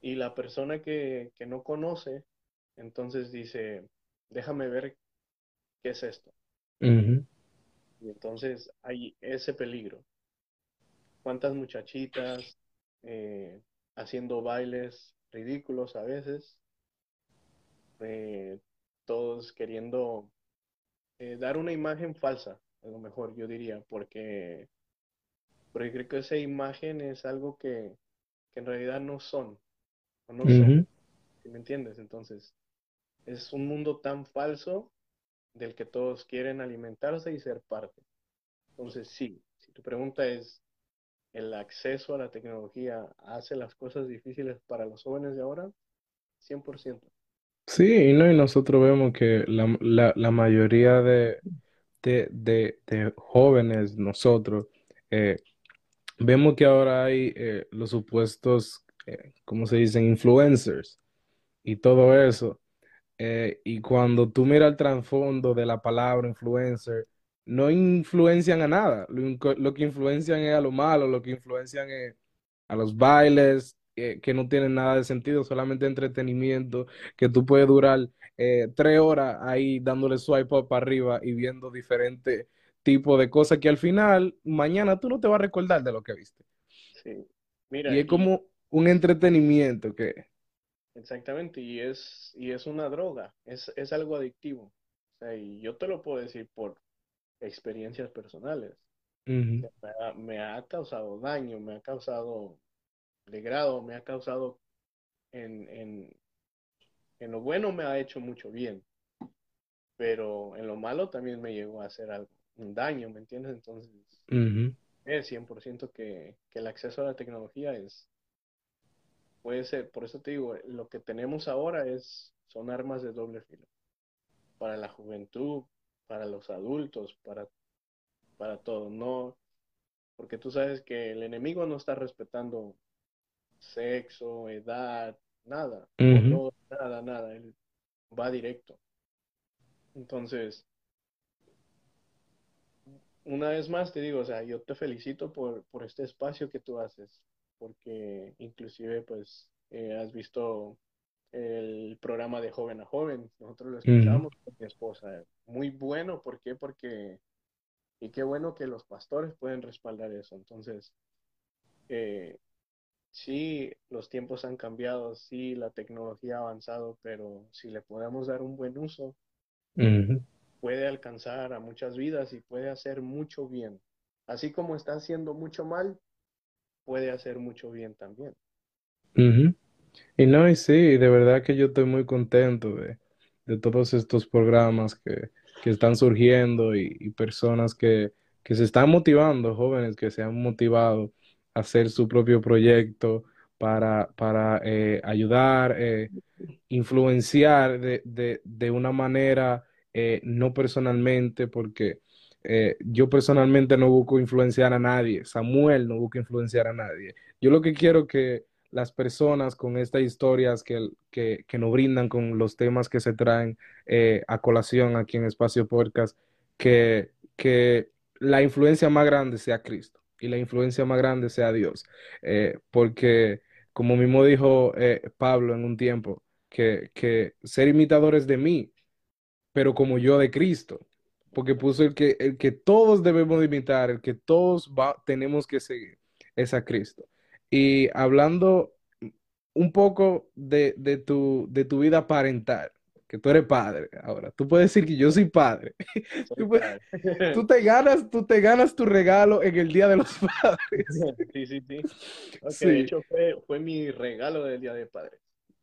Y la persona que, que no conoce, entonces dice, déjame ver qué es esto. Y entonces hay ese peligro. ¿Cuántas muchachitas eh, haciendo bailes ridículos a veces? eh, todos queriendo eh, dar una imagen falsa, a lo mejor yo diría, porque, porque creo que esa imagen es algo que, que en realidad no son, o no somos, ¿sí me entiendes? Entonces, es un mundo tan falso del que todos quieren alimentarse y ser parte. Entonces, sí, si tu pregunta es, ¿el acceso a la tecnología hace las cosas difíciles para los jóvenes de ahora? 100%. Sí, y no, y nosotros vemos que la, la- la mayoría de, de, de- jóvenes, nosotros, eh, vemos que ahora hay eh, los supuestos, eh, ¿cómo se dicen? Influencers y todo eso. Eh, y cuando tú miras el trasfondo de la palabra influencer, no influencian a nada. Lo, que influencian es a lo malo, lo que influencian es a los bailes, eh, que no tienen nada de sentido, solamente entretenimiento, que tú puedes durar eh, tres horas ahí dándole swipe up para arriba y viendo diferentes tipos de cosas que al final, mañana tú no te vas a recordar de lo que viste. Sí. Y Mira, es y como un entretenimiento que... Exactamente, y es, y es una droga, es, es algo adictivo. O sea, y yo te lo puedo decir por experiencias personales. Me ha, me ha causado daño, me ha causado degrado, me ha causado en, en, en lo bueno me ha hecho mucho bien, pero en lo malo también me llegó a hacer algo, un daño, ¿me entiendes? Entonces, ujú, es 100% que, que el acceso a la tecnología es, puede ser, por eso te digo, lo que tenemos ahora es, son armas de doble filo. para la juventud, para los adultos, para, para todo, no, porque tú sabes que el enemigo no está respetando sexo, edad, nada, color, nada, nada, él va directo. Entonces, una vez más te digo, o sea, yo te felicito por, por este espacio que tú haces, porque inclusive pues eh, has visto el programa de joven a joven, nosotros lo escuchamos con mi esposa, muy bueno, ¿por qué? Porque Y qué bueno que los pastores pueden respaldar eso. Entonces, eh, sí, los tiempos han cambiado, sí, la tecnología ha avanzado, pero si le podemos dar un buen uso, ujú, puede alcanzar a muchas vidas y puede hacer mucho bien. Así como está haciendo mucho mal, puede hacer mucho bien también. Y no, y sí, de verdad que yo estoy muy contento de, de todos estos programas que, que están surgiendo y, y personas que, que se están motivando, jóvenes que se han motivado a hacer su propio proyecto para, para eh, ayudar. eh, influenciar de, de, de una manera eh, no personalmente, porque eh, yo personalmente no busco influenciar a nadie, Samuel no busca influenciar a nadie. Yo lo que quiero que las personas con estas historias que, que, que nos brindan, con los temas que se traen eh, a colación aquí en Espacio Podcast, que, que la influencia más grande sea Cristo y la influencia más grande sea Dios. Eh, porque, como mismo dijo Pablo en un tiempo, que, que ser imitadores de mí, pero como yo de Cristo, porque puso el que, el que todos debemos de imitar, el que todos va, tenemos que seguir, es a Cristo. Y hablando un poco de, de tu, de tu vida parental, que tú eres padre ahora, tú puedes decir que yo soy padre. [LAUGHS] Soy Tú, puedes- padre. tú [LAUGHS] te ganas, tú te ganas tu regalo en el Día de los [LAUGHS] Padres. Sí, sí, sí. Ok, de Sí. hecho fue, fue mi regalo del Día de Padres.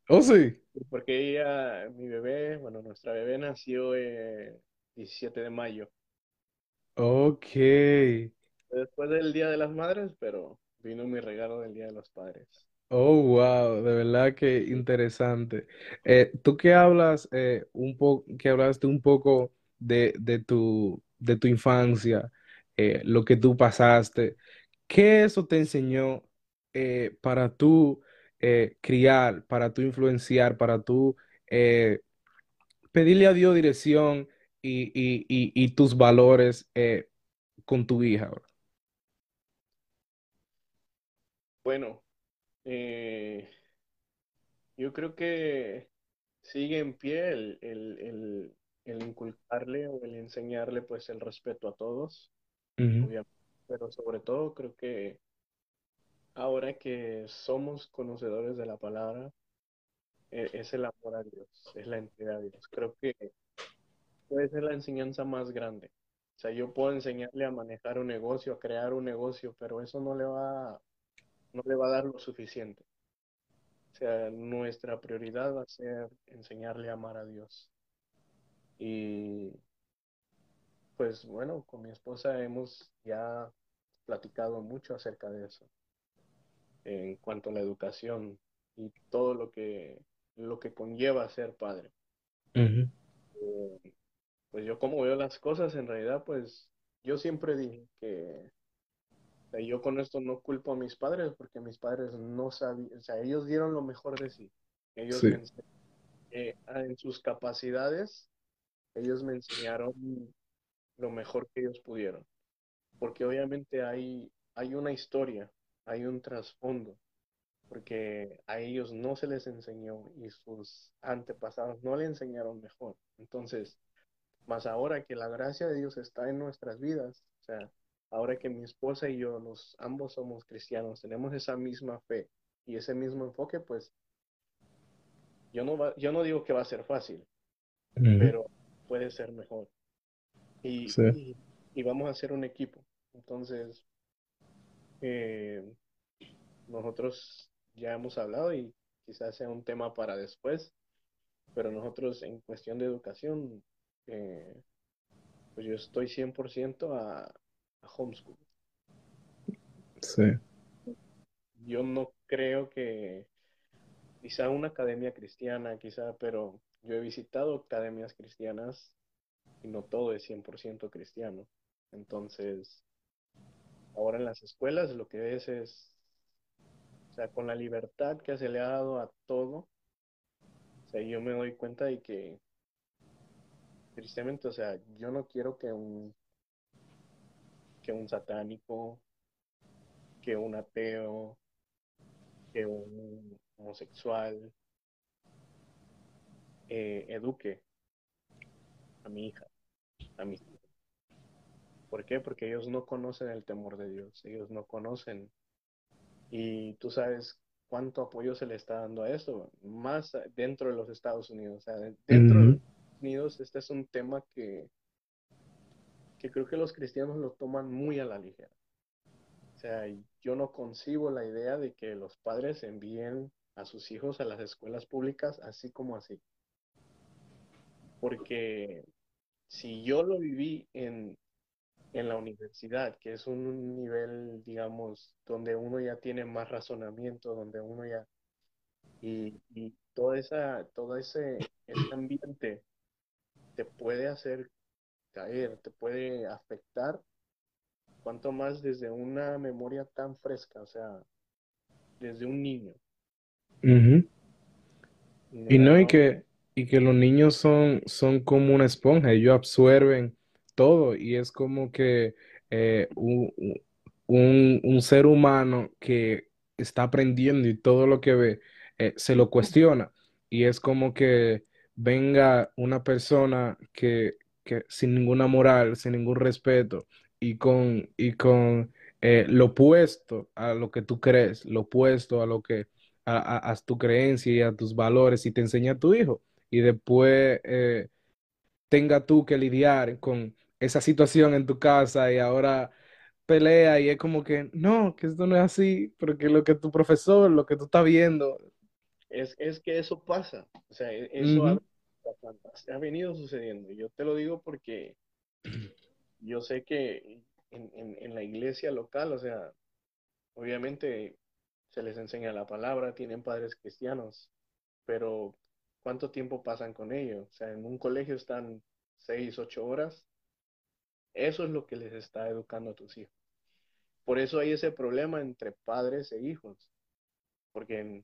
¿Oh, sí? Porque ella, mi bebé, bueno, nuestra bebé nació el 17 de mayo. Ok. después del Día de las Madres, pero vino mi regalo del Día de los Padres. Oh, wow, de verdad que interesante. Eh, tú que hablas eh, un poco, que hablaste un poco de, de tu, de tu infancia, eh, lo que tú pasaste, ¿qué eso te enseñó para tú criar, para tú influenciar, para tú pedirle a Dios dirección y, y, y, y tus valores eh, con tu hija? Bueno, eh, yo creo que sigue en pie el, el, el, el inculcarle o el enseñarle pues el respeto a todos, Ujú, obviamente, pero sobre todo creo que ahora que somos conocedores de la palabra, eh, es el amor a Dios, es la entrega a Dios. Creo que puede ser la enseñanza más grande. O sea, yo puedo enseñarle a manejar un negocio, a crear un negocio, pero eso no le va, no le va a dar lo suficiente. O sea, nuestra prioridad va a ser enseñarle a amar a Dios. Y pues bueno, con mi esposa hemos ya platicado mucho acerca de eso, en cuanto a la educación y todo lo que, lo que conlleva ser padre. Eh, Pues yo como veo las cosas, en realidad, pues yo siempre dije que o sea, yo con esto no culpo a mis padres porque mis padres no sabían, o sea, ellos dieron lo mejor de sí. Ellos Sí. eh, en sus capacidades, ellos me enseñaron lo mejor que ellos pudieron. Porque obviamente hay, hay una historia, hay un trasfondo, porque a ellos no se les enseñó y sus antepasados no le enseñaron mejor. Entonces, más ahora que la gracia de Dios está en nuestras vidas, o sea, ahora que mi esposa y yo, los ambos somos cristianos, tenemos esa misma fe y ese mismo enfoque, pues yo no va- yo no digo que va a ser fácil, pero puede ser mejor. Y, Sí. y, y vamos a hacer un equipo. Entonces, eh, nosotros ya hemos hablado y quizás sea un tema para después, pero nosotros en cuestión de educación, eh, pues yo estoy 100% a, a homeschool. Sí. Yo no creo que quizá una academia cristiana, quizá, pero yo he visitado academias cristianas y no todo es 100% cristiano. Entonces, ahora en las escuelas lo que ves es, o sea, con la libertad que se le ha dado a todo, o sea, yo me doy cuenta de que, tristemente, o sea, yo no quiero que un, que un satánico, que un ateo, que un homosexual eh, eduque a mi hija, a mis hijos. ¿Por qué? Porque ellos no conocen el temor de Dios, ellos no conocen. Y tú sabes cuánto apoyo se le está dando a esto, más dentro de los Estados Unidos. O sea, dentro de Unidos este es un tema que, que creo que los cristianos lo toman muy a la ligera. O sea, yo no concibo la idea de que los padres envíen a sus hijos a las escuelas públicas así como así. Porque si yo lo viví en, en la universidad, que es un nivel, digamos, donde uno ya tiene más razonamiento, donde uno ya, y, y toda esa, todo ese, ese ambiente te puede hacer caer, te puede afectar, cuanto más desde una memoria tan fresca, o sea, desde un niño. ujú. Y no, y No, que, y que los niños son, son como una esponja, ellos absorben todo y es como que eh, un, un- un ser humano que está aprendiendo y todo lo que ve eh, se lo cuestiona y es como que venga una persona que, que sin ninguna moral, sin ningún respeto y con, y con eh, lo opuesto a lo que tú crees, lo opuesto a lo que a, a- tu creencia y a tus valores y te enseña a tu hijo y después eh, tenga tú que lidiar con esa situación en tu casa y ahora pelea y es como que no, que esto no es así, porque lo que tu profesor, lo que tú estás viendo. Es, es que eso pasa, o sea, e- eso ha, ha venido sucediendo. Yo te lo digo porque [CLEARS THROAT] yo sé que en, en, en la iglesia local, o sea, obviamente se les enseña la palabra, tienen padres cristianos, pero ¿cuánto tiempo pasan con ellos? O sea, en un colegio están seis, ocho horas. Eso es lo que les está educando a tus hijos. Por eso hay ese problema entre padres e hijos, porque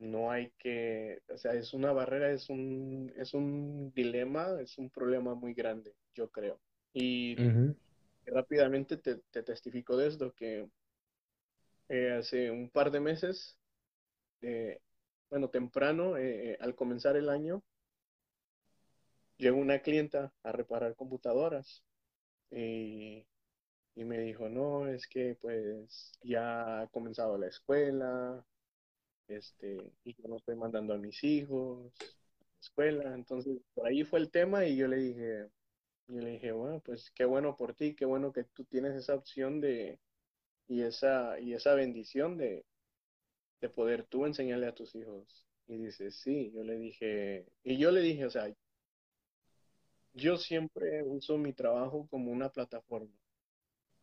no hay que, o sea, es una barrera, es un, es un dilema, es un problema muy grande, yo creo. Y rápidamente te, te testifico de esto, que eh, hace un par de meses, eh, bueno, temprano, eh, eh, al comenzar el año, llegó una clienta a reparar computadoras y, y me dijo, no, es que pues ya ha comenzado la escuela, este, y yo no estoy mandando a mis hijos a la escuela. Entonces, por ahí fue el tema y yo le dije, yo le dije, bueno, pues qué bueno por ti, qué bueno que tú tienes esa opción de, y esa, y esa bendición de, de poder tú enseñarle a tus hijos. Y dice, sí, yo le dije, y yo le dije, o sea, yo siempre uso mi trabajo como una plataforma.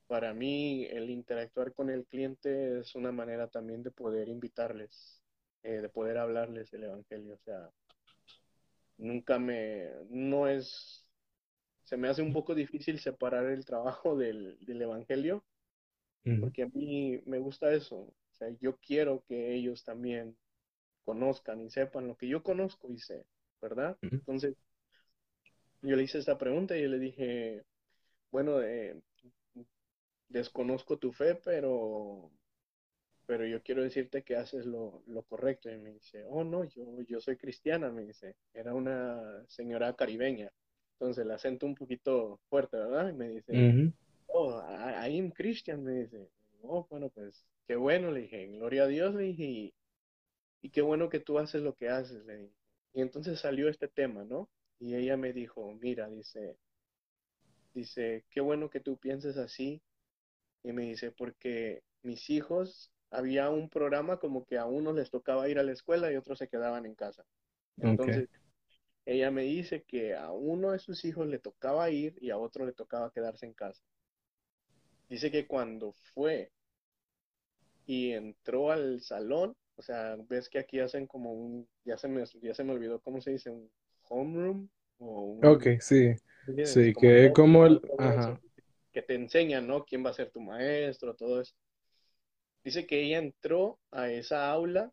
Para mí, el interactuar con el cliente es una manera también de poder invitarles, eh, de poder hablarles del evangelio. O sea, nunca me, no es, se me hace un poco difícil separar el trabajo [LAUGHS] del, del evangelio, porque a mí me gusta eso. O sea, yo quiero que ellos también conozcan y sepan lo que yo conozco y sé, ¿verdad? Entonces, yo le hice esta pregunta y yo le dije, bueno, eh, desconozco tu fe, pero pero yo quiero decirte que haces lo, lo correcto. Y me dice, oh, no, yo, yo soy cristiana, me dice. Era una señora caribeña. Entonces el acento un poquito fuerte, ¿verdad? Y me dice, oh, I am Christian, me dice. Oh, bueno, pues qué bueno, le dije, gloria a Dios, le dije, y, y qué bueno que tú haces lo que haces, le dije. Y entonces salió este tema, ¿no? Y ella me dijo, mira, dice, dice, qué bueno que tú pienses así. Y me dice, porque mis hijos, había un programa como que a unos les tocaba ir a la escuela y otros se quedaban en casa. ok, Entonces, ella me dice que a uno de sus hijos le tocaba ir y a otro le tocaba quedarse en casa. Dice que cuando fue y entró al salón, o sea, ves que aquí hacen como un, ya se me, ya se me olvidó cómo se dice, un homeroom o ok, un, sí, ¿entiendes? sí, Como que es como el, ajá, que te enseñan, ¿no? ¿Quién va a ser tu maestro? Todo eso. Dice que ella entró a esa aula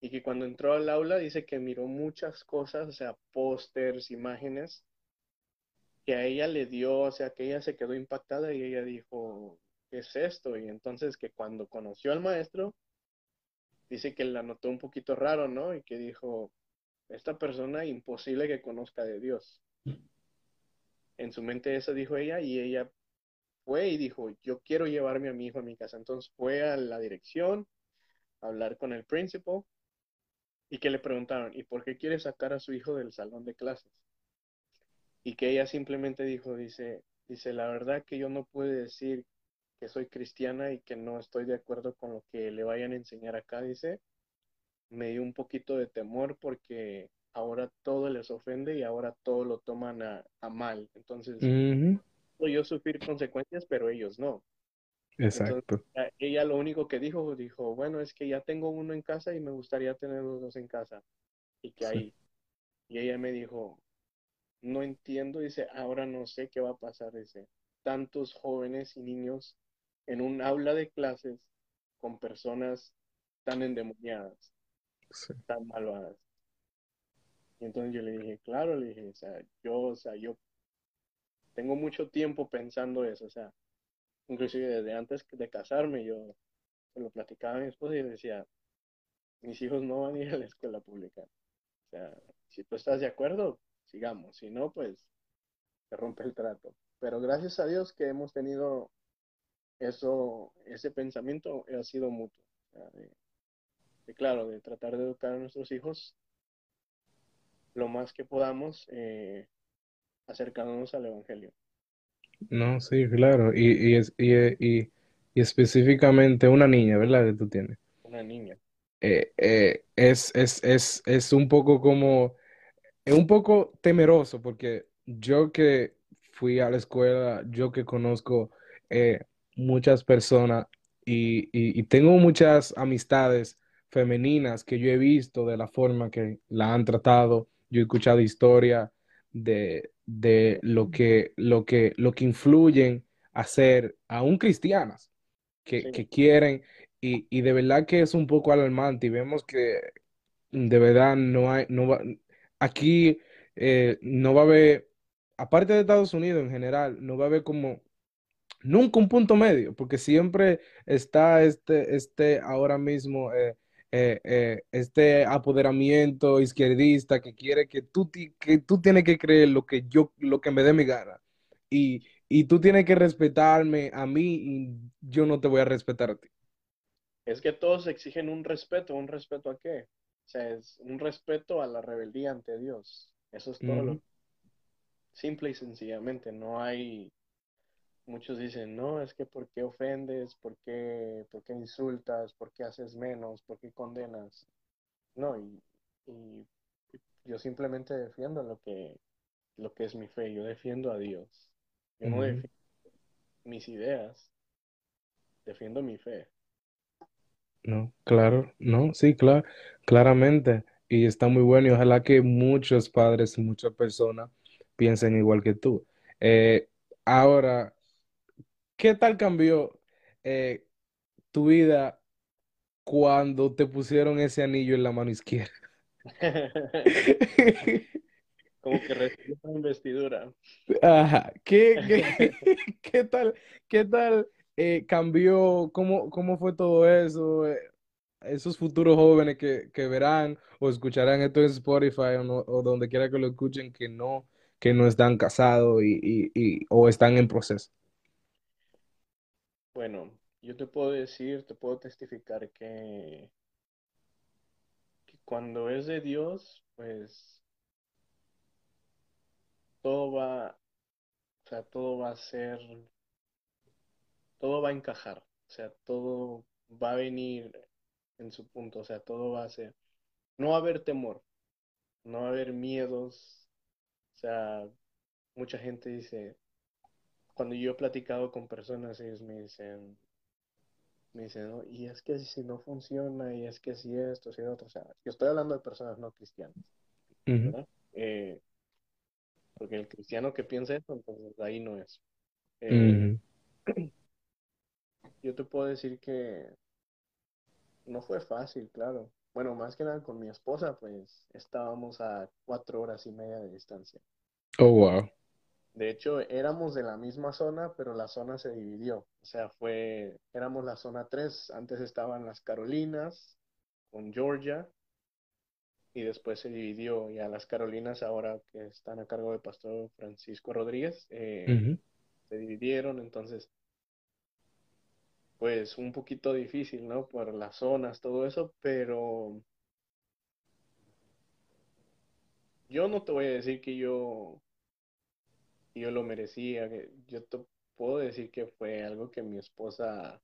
y que cuando entró al aula dice que miró muchas cosas, o sea, pósters, imágenes, que a ella le dio, o sea, que ella se quedó impactada y ella dijo, ¿qué es esto? Y entonces que cuando conoció al maestro, dice que la notó un poquito raro, ¿no? Y que dijo, esta persona imposible que conozca de Dios. En su mente eso dijo ella y ella fue y dijo, yo quiero llevarme a mi hijo a mi casa. Entonces fue a la dirección a hablar con el principal y que le preguntaron, ¿y por qué quiere sacar a su hijo del salón de clases? Y que ella simplemente dijo, dice, dice, la verdad que yo no pude decir que soy cristiana y que no estoy de acuerdo con lo que le vayan a enseñar acá, dice, me dio un poquito de temor porque ahora todo les ofende y ahora todo lo toman a, mal. Entonces, yo sufrir consecuencias, pero ellos no. Entonces, exacto, a- ella lo único que dijo, dijo, bueno, es que ya tengo uno en casa y me gustaría tener los dos en casa. Y que sí, ahí, y ella me dijo, no entiendo, dice, ahora no sé qué va a pasar, dice, tantos jóvenes y niños en un aula de clases con personas tan endemoniadas, sí, tan malvadas. Y entonces yo le dije, claro, le dije, o sea, yo, o sea, yo tengo mucho tiempo pensando eso, o sea, inclusive desde antes de casarme, yo se lo platicaba a mi esposa y decía, mis hijos no van a ir a la escuela pública. O sea, si tú estás de acuerdo, sigamos, si no, pues se rompe el trato. Pero gracias a Dios que hemos tenido eso, ese pensamiento ha sido mutuo. De, claro, de tratar de educar a nuestros hijos lo más que podamos, eh, acercándonos al Evangelio. no, sí, claro, y, y, es- y, y, y específicamente una niña, ¿verdad? Que tú tienes. Una niña. Eh, eh, es, es, es, es un poco como Es un poco temeroso porque yo que fui a la escuela, yo que conozco eh, muchas personas y, y- y tengo muchas amistades femeninas que yo he visto de la forma que la han tratado, yo he escuchado historias de, de lo que, lo que, lo que influyen a ser aún cristianas que, Sí, que quieren y, y de verdad que es un poco alarmante y vemos que De verdad, no hay, no va, aquí eh, no va a haber, aparte de Estados Unidos en general, no va a haber como nunca un punto medio, porque siempre está este, este ahora mismo, eh, eh, eh, este apoderamiento izquierdista que quiere que tú, que tú tienes que creer lo que yo, lo que me dé mi gana. Y, y tú tienes que respetarme a mí y yo no te voy a respetar a ti. Es que todos exigen un respeto, ¿un respeto a qué? O sea, es un respeto a la rebeldía ante Dios. Eso es todo lo simple y sencillamente. No hay, muchos dicen, no, es que ¿por qué ofendes? ¿Por qué, por qué insultas? ¿Por qué haces menos? ¿Por qué condenas? No, y, y yo simplemente defiendo lo que, lo que es mi fe. Yo defiendo a Dios. Yo no defiendo mis ideas, defiendo mi fe. No, claro, no, sí, claro, claramente. Y está muy bueno y ojalá que muchos padres y muchas personas piensen igual que tú. Eh, ahora, ¿qué tal cambió eh, tu vida cuando te pusieron ese anillo en la mano izquierda? [LAUGHS] Como que recibió una investidura. Ajá, ¿qué, qué, [LAUGHS] [LAUGHS] qué tal, qué tal eh, cambió? ¿Cómo, cómo fue todo eso? Eh, esos futuros jóvenes que, que verán o escucharán esto en Spotify o, no- o donde quiera que lo escuchen que no, que no están casados y, y, y- o están en proceso. Bueno, yo te puedo decir, te puedo testificar que, cuando es de Dios, pues todo va, o sea, todo va a ser, todo va a encajar, o sea, todo va a venir en su punto, o sea, todo va a ser, no va a haber temor, no va a haber miedos, o sea, mucha gente dice, cuando yo he platicado con personas, ellos me dicen, me dicen, "No, y es que si no funciona, y es que si esto, si lo otro, o sea, yo estoy hablando de personas no cristianas. Eh, porque el cristiano que piensa eso, entonces ahí no es. Eh, [CLEARS THROAT] yo te puedo decir que no fue fácil, claro. Bueno, más que nada con mi esposa, pues estábamos a cuatro horas y media de distancia. Oh, wow. De hecho, éramos de la misma zona, pero la zona se dividió. O sea, fue, éramos la zona 3. antes estaban las Carolinas con Georgia y después se dividió y a las Carolinas ahora que están a cargo del pastor Francisco Rodríguez, eh, se dividieron, entonces pues un poquito difícil, ¿no? Por las zonas, todo eso, pero yo no te voy a decir que yo, yo lo merecía, yo te puedo decir que fue algo que mi esposa,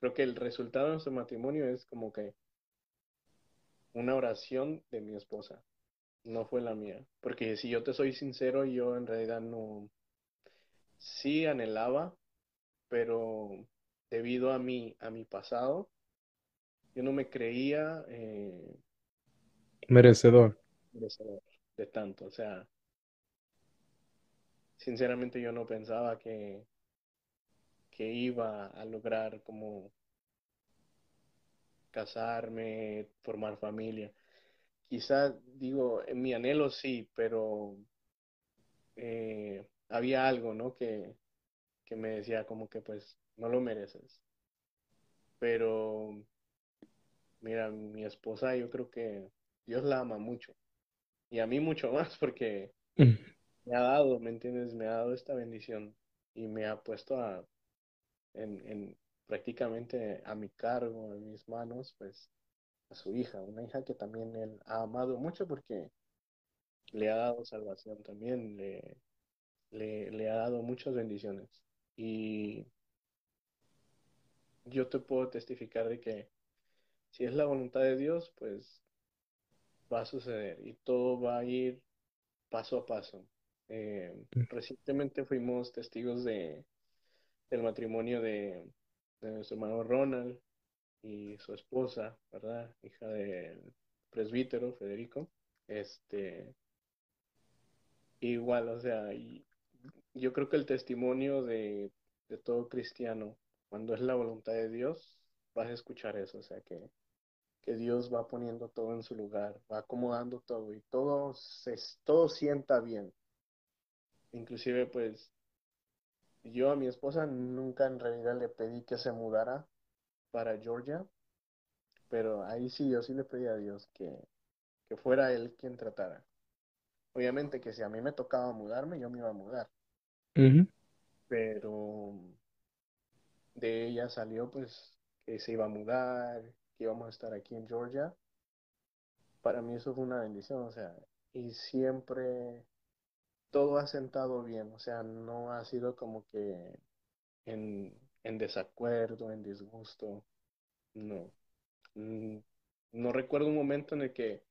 creo que el resultado de nuestro matrimonio es como que una oración de mi esposa, no fue la mía, porque si yo te soy sincero, yo en realidad no, sí anhelaba, pero debido a mi, a mi pasado, yo no me creía eh, Merecedor. merecedor de tanto, o sea, sinceramente yo no pensaba que, que iba a lograr como casarme, formar familia. Quizá, digo, en mi anhelo sí, pero eh, había algo, ¿no? Que, que me decía como que pues no lo mereces. Pero mira, mi esposa yo creo que Dios la ama mucho y a mí mucho más porque Ujú, me ha dado, ¿me entiendes? Me ha dado esta bendición y me ha puesto a, en, en prácticamente a mi cargo, en mis manos, pues a su hija, una hija que también él ha amado mucho porque le ha dado salvación también, le, le, le ha dado muchas bendiciones. Y yo te puedo testificar de que si es la voluntad de Dios, pues va a suceder y todo va a ir paso a paso. Eh, recientemente fuimos testigos de, del matrimonio de, de nuestro hermano Ronald y su esposa, ¿verdad? Hija del presbítero Federico. Este, igual, o sea, y yo creo que el testimonio de, de todo cristiano, cuando es la voluntad de Dios, vas a escuchar eso, o sea, que, que Dios va poniendo todo en su lugar, va acomodando todo y todo se todo sienta bien. Inclusive pues yo a mi esposa nunca en realidad le pedí que se mudara para Georgia, pero ahí sí yo sí le pedí a Dios que, que fuera él quien tratara. Obviamente que si a mí me tocaba mudarme, yo me iba a mudar. Pero de ella salió pues que se iba a mudar, que íbamos a estar aquí en Georgia. Para mí eso fue una bendición, o sea, y siempre todo ha sentado bien, o sea, no ha sido como que en, en desacuerdo, en disgusto, no. Mm, no recuerdo un momento en el que,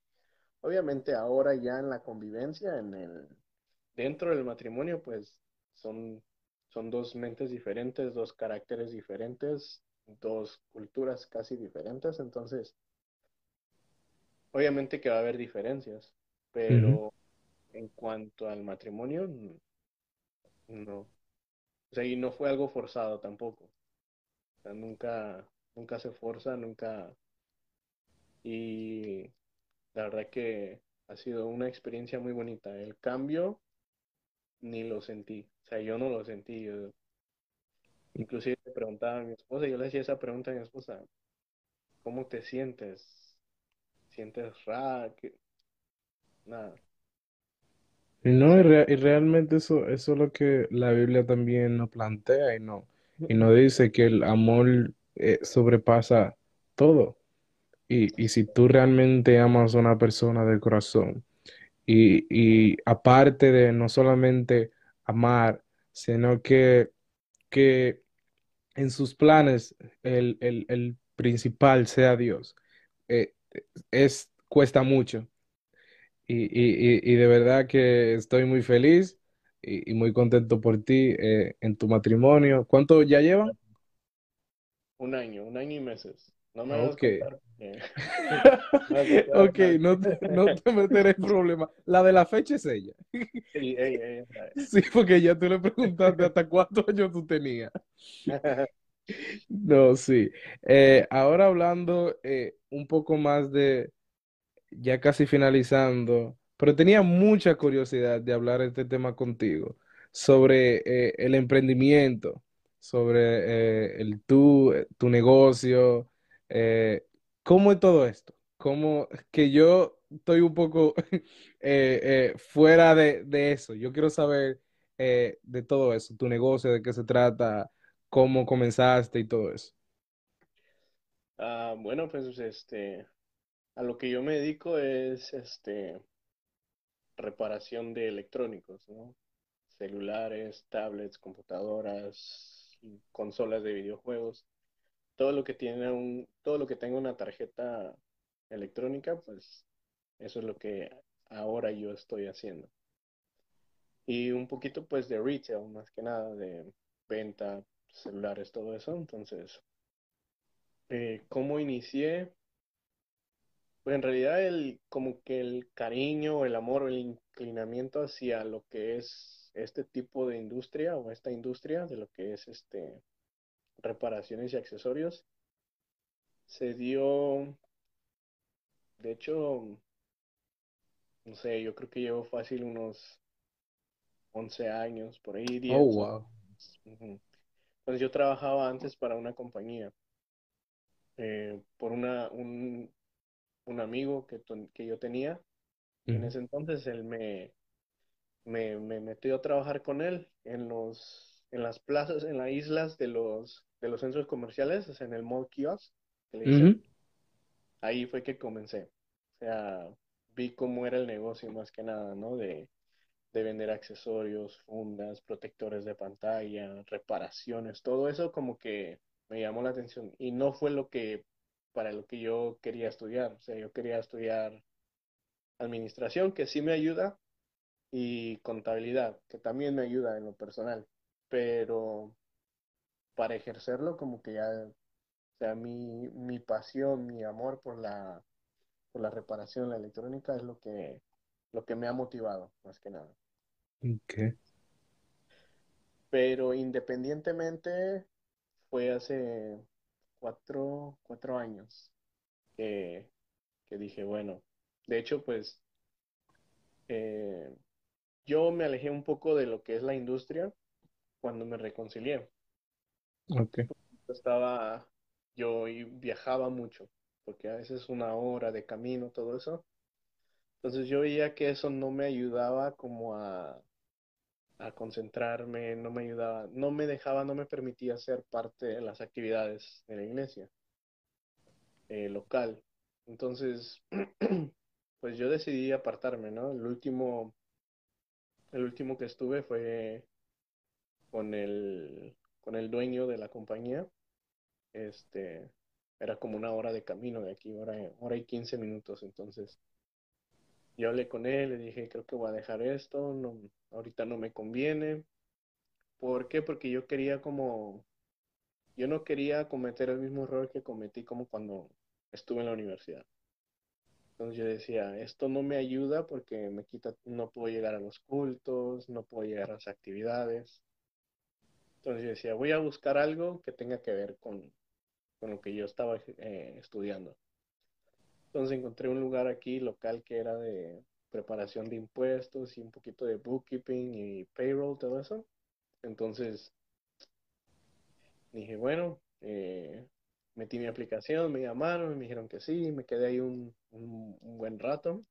obviamente ahora ya en la convivencia, en el, dentro del matrimonio, pues son, son dos mentes diferentes, dos caracteres diferentes, dos culturas casi diferentes, entonces, obviamente que va a haber diferencias, pero en cuanto al matrimonio, no. O sea, y no fue algo forzado tampoco. O sea, nunca, nunca se forza, nunca. Y la verdad que ha sido una experiencia muy bonita. El cambio ni lo sentí. O sea, yo no lo sentí. Yo... Inclusive le preguntaba a mi esposa, yo le hacía esa pregunta a mi esposa, ¿cómo te sientes? ¿Sientes raro? Nada. Y no, y, realmente eso, eso es lo que la Biblia también nos plantea y no, y nos dice que el amor eh, sobrepasa todo. Y, y si tú realmente amas a una persona de corazón, y, y aparte de no solamente amar, sino que, que en sus planes el, el, el principal sea Dios, eh, es, cuesta mucho. Y, y, y, de verdad que estoy muy feliz y, muy contento por ti eh, en tu matrimonio. ¿Cuánto ya llevan? Un año, un año y meses. No me Ok. [LAUGHS] ok, no te, no te meteré en problema. La de la fecha es ella. [LAUGHS] Sí, porque ya tú le preguntaste hasta cuántos años tú tenías. [LAUGHS] No, sí. Eh, ahora hablando eh, un poco más de, ya casi finalizando, pero tenía mucha curiosidad de hablar este tema contigo, sobre eh, el emprendimiento, sobre eh, el tu, tu negocio, eh, ¿cómo es todo esto? ¿Cómo que yo estoy un poco [LAUGHS] fuera de, de, eso? Yo quiero saber de todo eso, tu negocio, de qué se trata, cómo comenzaste y todo eso. Ah, bueno, pues este, a lo que yo me dedico es este reparación de electrónicos, ¿no? Celulares, tablets, computadoras, consolas de videojuegos, todo lo que tiene un, todo lo que tenga una tarjeta electrónica, pues eso es lo que ahora yo estoy haciendo. Y un poquito pues de retail, más que nada, de venta, celulares, todo eso. Entonces, eh, ¿cómo inicié? Pues en realidad el, como que el cariño, el amor el inclinamiento hacia lo que es este tipo de industria o esta industria de lo que es este reparaciones y accesorios se dio, de hecho, no sé, yo creo que llevo fácil unos 11 años, por ahí 10. Oh, wow. Entonces yo trabajaba antes para una compañía, eh, por una, un, un amigo que, que yo tenía. En ese entonces él me, me, metió a trabajar con él en los en las plazas, en las islas de los de los centros comerciales, en el mall kiosk, Ahí fue que comencé. O sea, vi cómo era el negocio más que nada, ¿no? De, de vender accesorios, fundas, protectores de pantalla, reparaciones, todo eso como que me llamó la atención. Y no fue lo que para lo que yo quería estudiar. O sea, yo quería estudiar administración, que sí me ayuda, y contabilidad, que también me ayuda en lo personal. Pero para ejercerlo, como que ya, o sea, mi, mi pasión, mi amor por la, por la reparación, la electrónica, es lo que, lo que me ha motivado, más que nada. Okay. Pero independientemente, fue hace cuatro, cuatro años. que, que dije, bueno, de hecho, pues eh, yo me alejé un poco de lo que es la industria cuando me reconcilié. Ok. Estaba, yo viajaba mucho, porque a veces una hora de camino, todo eso. Entonces yo veía que eso no me ayudaba como a, a concentrarme, no me ayudaba, no me dejaba, no me permitía ser parte de las actividades de la iglesia eh, local. Entonces, [CLEARS THROAT] pues yo decidí apartarme, ¿no? El último, el último que estuve fue con el, con el dueño de la compañía. Este, era como una hora de camino de aquí, hora, hora y 15 minutos. Entonces, yo hablé con él, le dije, creo que voy a dejar esto, no, ahorita no me conviene. ¿Por qué? Porque yo quería como, yo no quería cometer el mismo error que cometí como cuando estuve en la universidad. Entonces yo decía, esto no me ayuda porque me quita, no puedo llegar a los cultos, no puedo llegar a las actividades. Entonces yo decía, voy a buscar algo que tenga que ver con, con lo que yo estaba eh, estudiando. Entonces encontré un lugar aquí local que era de preparación de impuestos y un poquito de bookkeeping y payroll, todo eso. Entonces dije, bueno, eh, metí mi aplicación, me llamaron, me dijeron que sí, me quedé ahí un, buen rato.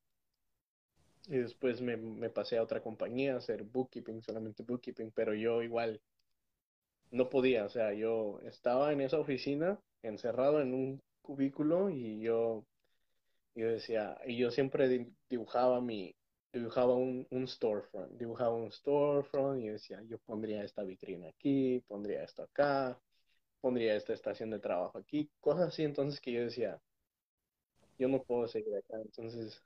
Y después me, me, pasé a otra compañía a hacer bookkeeping, solamente bookkeeping, pero yo igual no podía, o sea, yo estaba en esa oficina encerrado en un cubículo y yo, yo decía, y yo siempre dibujaba mi, dibujaba un, un storefront, dibujaba un storefront y decía, yo pondría esta vitrina aquí, pondría esto acá, pondría esta estación de trabajo aquí, cosas así, entonces que yo decía, yo no puedo seguir acá, entonces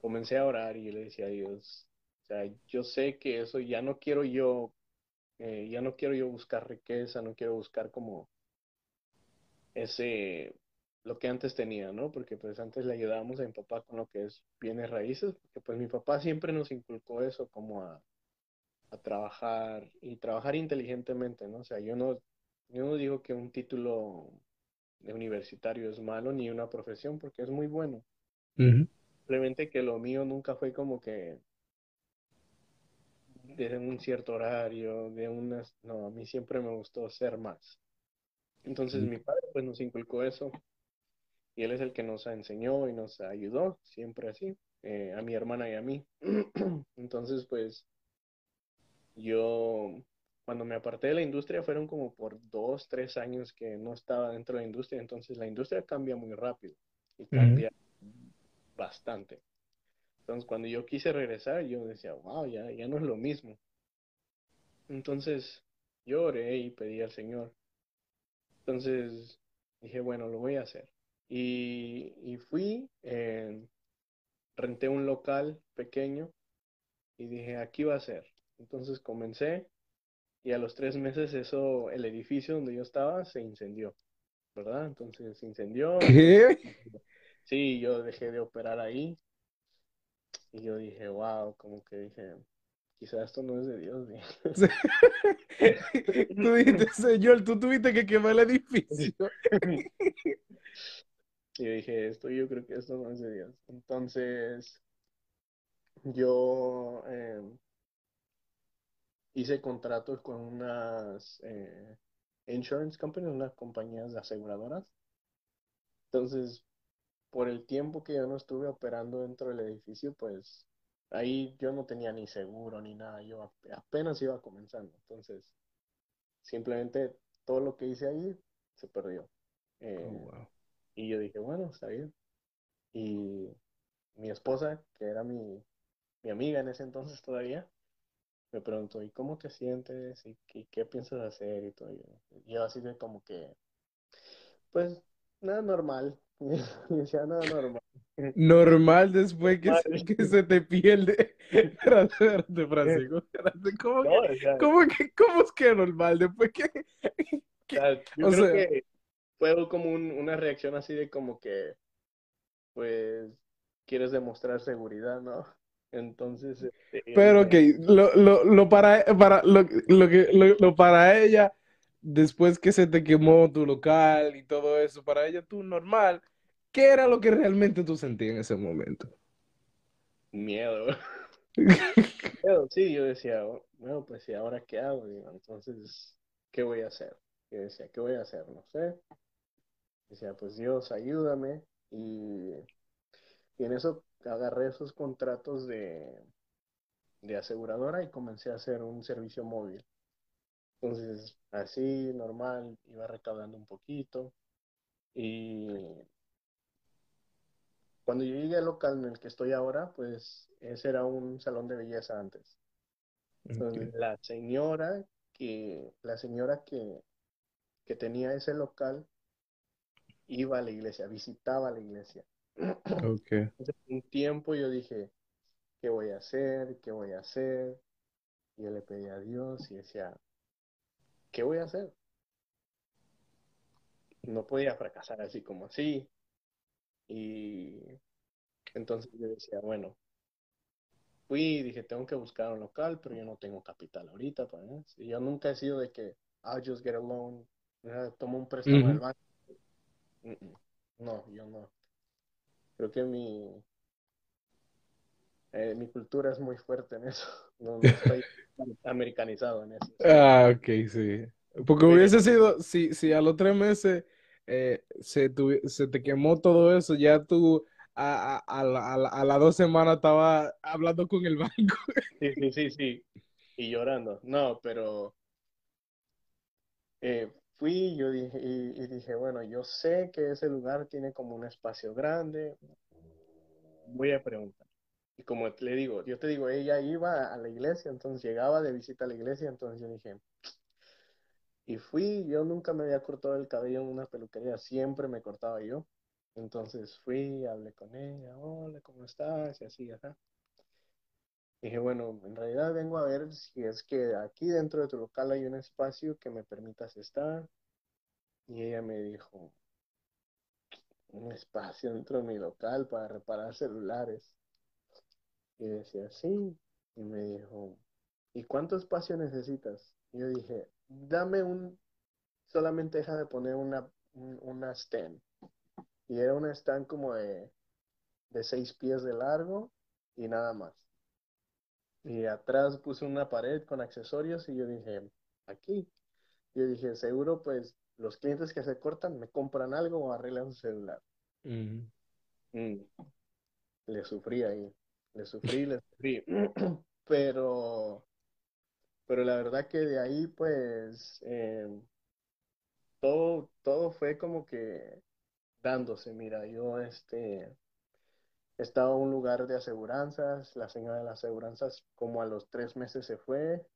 comencé a orar y yo le decía a Dios, o sea, yo sé que eso ya no quiero yo, eh, ya no quiero yo buscar riqueza, no quiero buscar como ese, lo que antes tenía, ¿no? Porque pues antes le ayudábamos a mi papá con lo que es bienes raíces, porque pues mi papá siempre nos inculcó eso como a, a trabajar y trabajar inteligentemente, ¿no? O sea, yo no, yo no digo que un título de universitario es malo ni una profesión porque es muy bueno. Uh -huh. Simplemente que lo mío nunca fue como que de un cierto horario, de unas... No, a mí siempre me gustó ser más. Entonces mi padre pues nos inculcó eso y él es el que nos enseñó y nos ayudó, siempre así, eh, a mi hermana y a mí. [CLEARS THROAT] Entonces pues yo cuando me aparté de la industria fueron como por dos, tres años que no estaba dentro de la industria, entonces la industria cambia muy rápido y cambia uh -huh. bastante. Entonces cuando yo quise regresar, yo decía, wow, ya, ya no es lo mismo. Entonces yo oré y pedí al Señor. Entonces dije, bueno, lo voy a hacer. Y, y fui, eh, renté un local pequeño y dije, aquí va a ser. Entonces comencé y a los tres meses eso, el edificio donde yo estaba se incendió, ¿verdad? Entonces se incendió. ¿Qué? Sí, yo dejé de operar ahí y yo dije, wow, como que dije, quizás esto no es de Dios. [LAUGHS] tú dijiste, Señor, tú tuviste que quemar el [LAUGHS] edificio. [LAUGHS] y yo dije, esto yo creo que esto no es de Dios. Entonces, yo eh, hice contratos con unas eh, insurance companies, unas compañías de aseguradoras. Entonces, por el tiempo que yo no estuve operando dentro del edificio, pues ahí yo no tenía ni seguro ni nada, yo apenas iba comenzando. Entonces, simplemente todo lo que hice ahí se perdió. Eh, oh, wow. Y yo dije, bueno, está bien. Y mi esposa, que era mi, mi amiga en ese entonces todavía, me preguntó, ¿y cómo te sientes? ¿Y, y qué piensas hacer? Y todo. Y yo así de como que, pues, nada normal. [LAUGHS] decía nada normal. Normal después que, se, que se te pierde. Espérate, Francisco. ¿cómo, No, que, o sea, ¿cómo, que, ¿Cómo es que normal? Después que. [LAUGHS] o sea, yo o creo sea- que fue como un- una reacción así de como que, pues, quieres demostrar seguridad, ¿no? Entonces, este, Pero ok, lo, lo, lo para, para, lo, lo que, lo, para ella, después que se te quemó tu local y todo eso, para ella tú normal, ¿qué era lo que realmente tú sentías en ese momento? Miedo. [LAUGHS] [LAUGHS] Miedo, sí, yo decía, bueno, pues sí, ahora qué hago, entonces, ¿qué voy a hacer? Yo decía, ¿qué voy a hacer? No sé. Decía, pues Dios, ayúdame. Y, y en eso agarré esos contratos de, de aseguradora y comencé a hacer un servicio móvil. Entonces, así, normal, iba recaudando un poquito. Y cuando yo llegué al local en el que estoy ahora, pues ese era un salón de belleza antes. Entonces, Ok. la señora que, la señora que, que tenía ese local iba a la iglesia, visitaba la iglesia. Ok. Entonces, un tiempo yo dije, ¿qué voy a hacer? ¿Qué voy a hacer? Y yo le pedí a Dios y decía, ¿qué voy a hacer? No podía fracasar así como así. Y entonces yo decía, bueno, fui y dije, tengo que buscar un local, pero yo no tengo capital ahorita. Pues. Y yo nunca he sido de que, I'll just get a loan, tomo un préstamo del Ujú. banco. No, yo no. Creo que mi, eh, mi cultura es muy fuerte en eso. [LAUGHS] No, no estoy [LAUGHS] americanizado en eso. sí. Ah, ok, sí. Porque hubiese sido, si, si a los tres meses eh, se, tuvi- se te quemó todo eso, ya tú a, a, a, a la- a las dos semanas estabas hablando con el [LAUGHS] banco. sí, sí, sí, sí. Y llorando. No, pero eh, fui yo dije, y, dije, bueno, yo sé que ese lugar tiene como un espacio grande. Voy a preguntar. Y como le digo, yo te digo, ella iba a la iglesia, entonces llegaba de visita a la iglesia, entonces yo dije, y fui, yo nunca me había cortado el cabello en una peluquería, siempre me cortaba yo. Entonces fui, hablé con ella, hola, ¿cómo estás? Y así, acá. Dije, bueno, en realidad vengo a ver si es que aquí dentro de tu local hay un espacio que me permitas estar. Y ella me dijo, un espacio dentro de mi local para reparar celulares. Y decía, sí. Y me dijo, ¿y cuánto espacio necesitas? Yo dije, dame un, solamente deja de poner una, un- una stand. Y era una stand como de, de seis pies de largo y nada más. Y atrás puse una pared con accesorios y yo dije, aquí. Yo dije, seguro pues los clientes que se cortan me compran algo o arreglan su celular. Mm, le sufrí ahí, le sufrí, le [LAUGHS] sufrí. [CLEARS THROAT] Pero, pero la verdad que de ahí pues eh, todo, todo fue como que dándose. Mira, yo este, estaba en un lugar de aseguranzas, la señora de las aseguranzas como a los tres meses se fue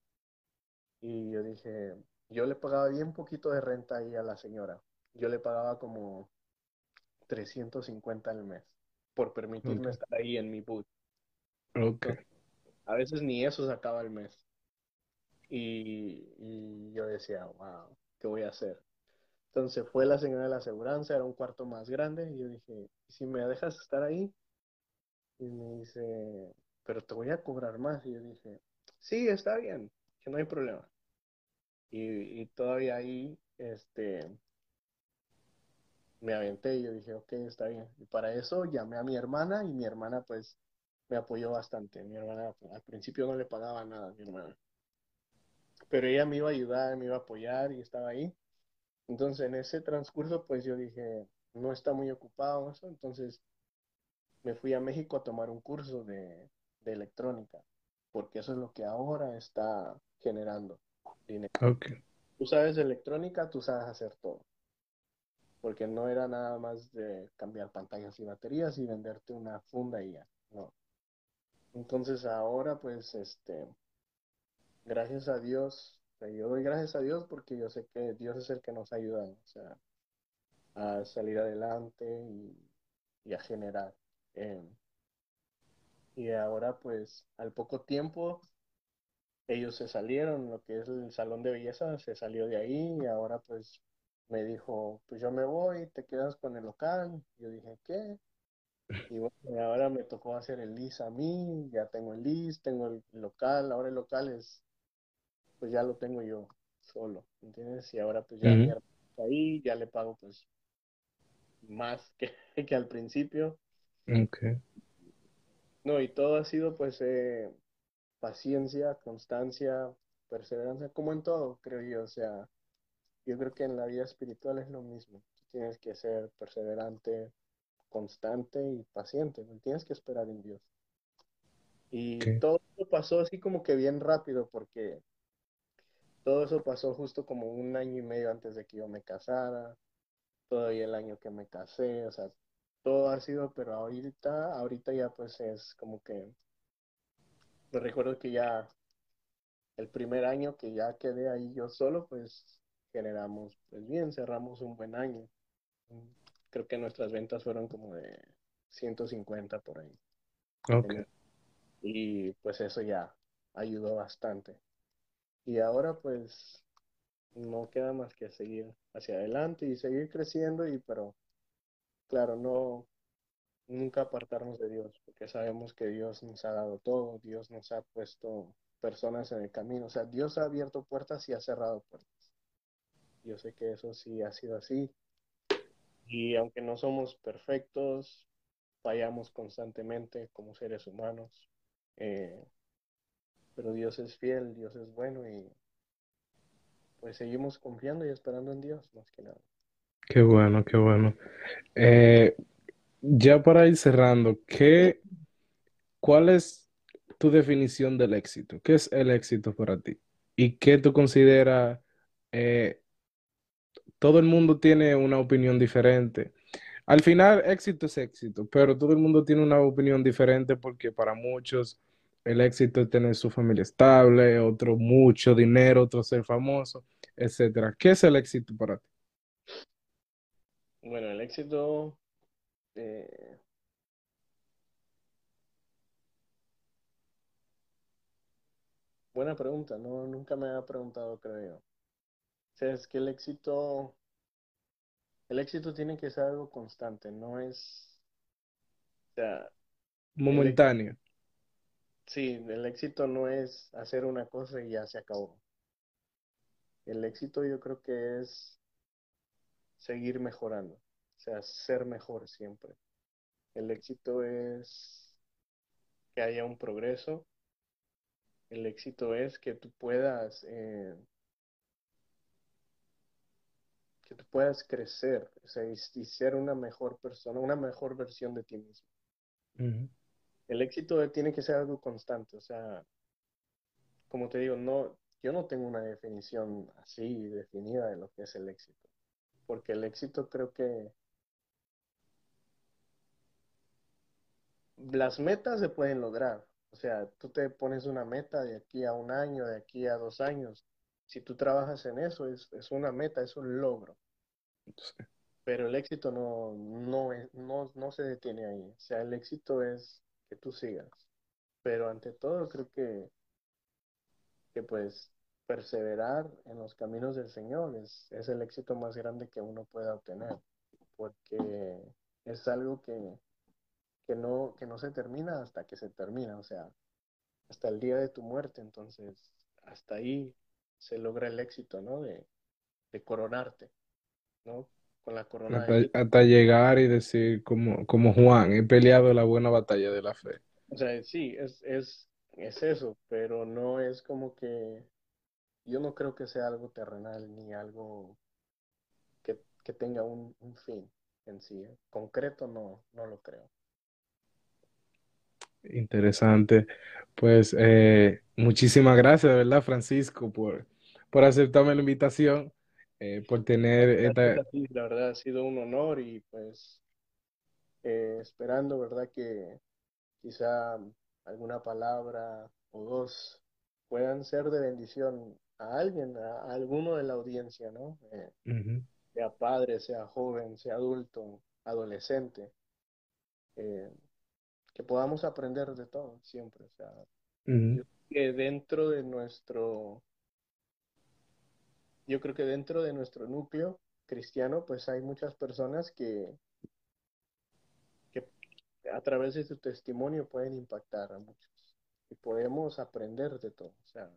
y yo dije, yo le pagaba bien poquito de renta ahí a la señora. Yo le pagaba como 350 al mes por permitirme estar ahí en mi booth. Ok. Entonces, a veces ni eso sacaba el mes. Y, y yo decía, wow, ¿qué voy a hacer? Entonces fue la señora de la aseguranza, era un cuarto más grande, y yo dije, "¿Y si me dejas estar ahí? Y me dice, pero te voy a cobrar más. Y yo dije, sí, está bien, que no hay problema. Y, y todavía ahí, este, me aventé y yo dije, ok, está bien. Y para eso llamé a mi hermana y mi hermana pues me apoyó bastante. Mi hermana al principio no le pagaba nada a mi hermana, pero ella me iba a ayudar, me iba a apoyar y estaba ahí. Entonces en ese transcurso pues yo dije, no está muy ocupado eso, entonces me fui a México a tomar un curso de, de electrónica, porque eso es lo que ahora está generando dinero. Ok. Tú sabes electrónica, tú sabes hacer todo, porque no era nada más de cambiar pantallas y baterías y venderte una funda y ya, no. Entonces ahora pues este, gracias a Dios, yo doy gracias a Dios porque yo sé que Dios es el que nos ayuda, o sea, a salir adelante y, y a generar. Eh, y ahora pues al poco tiempo ellos se salieron, lo que es el salón de belleza se salió de ahí y ahora pues me dijo, pues yo me voy, te quedas con el local. Yo dije, ¿qué? Y bueno, ahora me tocó hacer el lease a mí, ya tengo el lease, tengo el local, ahora el local es, pues ya lo tengo yo solo, ¿entiendes? Y ahora pues ya Ujú. hermano está ahí, ya le pago pues más que, [LAUGHS] que al principio. Okay. No, y todo ha sido pues eh, paciencia, constancia, perseverancia, como en todo, creo yo. O sea, yo creo que en la vida espiritual es lo mismo. Tienes que ser perseverante, constante y paciente. Tienes que esperar en Dios. Y Okay. todo eso pasó así como que bien rápido porque todo eso pasó justo como un año y medio antes de que yo me casara, todavía el año que me casé, o sea, todo ha sido, pero ahorita, ahorita ya pues es como que, me recuerdo que ya el primer año que ya quedé ahí yo solo, pues generamos, pues bien, cerramos un buen año. Creo que nuestras ventas fueron como de 150 por ahí. Okay. Y pues eso ya ayudó bastante. Y ahora pues no queda más que seguir hacia adelante y seguir creciendo y pero claro, no nunca apartarnos de Dios, porque sabemos que Dios nos ha dado todo, Dios nos ha puesto personas en el camino, o sea, Dios ha abierto puertas y ha cerrado puertas. Yo sé que eso sí ha sido así. Y aunque no somos perfectos, fallamos constantemente como seres humanos. Eh, pero Dios es fiel, Dios es bueno y pues seguimos confiando y esperando en Dios más que nada. Qué bueno, qué bueno. Eh, ya para ir cerrando, ¿qué, cuál es tu definición del éxito? ¿Qué es el éxito para ti? ¿Y qué tú consideras? eh, todo el mundo tiene una opinión diferente. Al final, éxito es éxito, pero todo el mundo tiene una opinión diferente porque para muchos el éxito es tener su familia estable, otro mucho dinero, otro ser famoso, etcétera. ¿Qué es el éxito para ti? Bueno, el éxito, eh, buena pregunta, no, nunca me había preguntado, creo yo. O sea, es que el éxito, el éxito tiene que ser algo constante, no es, o sea, el, Momentáneo. sí, el éxito no es hacer una cosa y ya se acabó. El éxito yo creo que es seguir mejorando, o sea, ser mejor siempre. El éxito es que haya un progreso, el éxito es que tú puedas, eh, que tú puedas crecer, o sea, y, y ser una mejor persona, una mejor versión de ti mismo. El éxito tiene que ser algo constante, o sea, como te digo, no, yo no tengo una definición así definida de lo que es el éxito, porque el éxito creo que las metas se pueden lograr, o sea, tú te pones una meta de aquí a un año, de aquí a dos años, si tú trabajas en eso, es, es una meta, es un logro, Sí. pero el éxito no, no, no, no se detiene ahí, o sea, el éxito es que tú sigas, pero ante todo creo que que pues perseverar en los caminos del Señor es, es el éxito más grande que uno pueda obtener, porque es algo que, que no, que no se termina hasta que se termina, o sea, hasta el día de tu muerte, entonces hasta ahí se logra el éxito, ¿no? De, de coronarte, ¿no? Con la corona hasta llegar y decir como, como Juan, he peleado la buena batalla de la fe. O sea, sí, es, es, es eso, pero no es como que yo no creo que sea algo terrenal ni algo que, que tenga un, un fin en sí. ¿eh? Concreto no, no lo creo. Interesante. Pues eh, muchísimas gracias, de verdad, Francisco, por, por aceptarme la invitación, eh, por tener Gracias esta... ti, la verdad ha sido un honor y pues eh, esperando, ¿verdad? Que quizá alguna palabra o dos puedan ser de bendición a alguien, a, a alguno de la audiencia, ¿no? Eh, sea padre, sea joven, sea adulto, adolescente, eh, que podamos aprender de todo siempre. O sea, ujú. yo creo que dentro de nuestro yo creo que dentro de nuestro núcleo cristiano, pues hay muchas personas que, que a través de su testimonio pueden impactar a muchos. Y podemos aprender de todo. O sea,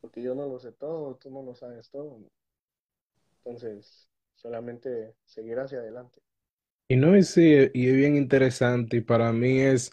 porque yo no lo sé todo, tú no lo sabes todo. Entonces, solamente seguir hacia adelante. Y no, y sí, y es bien interesante y para mí es,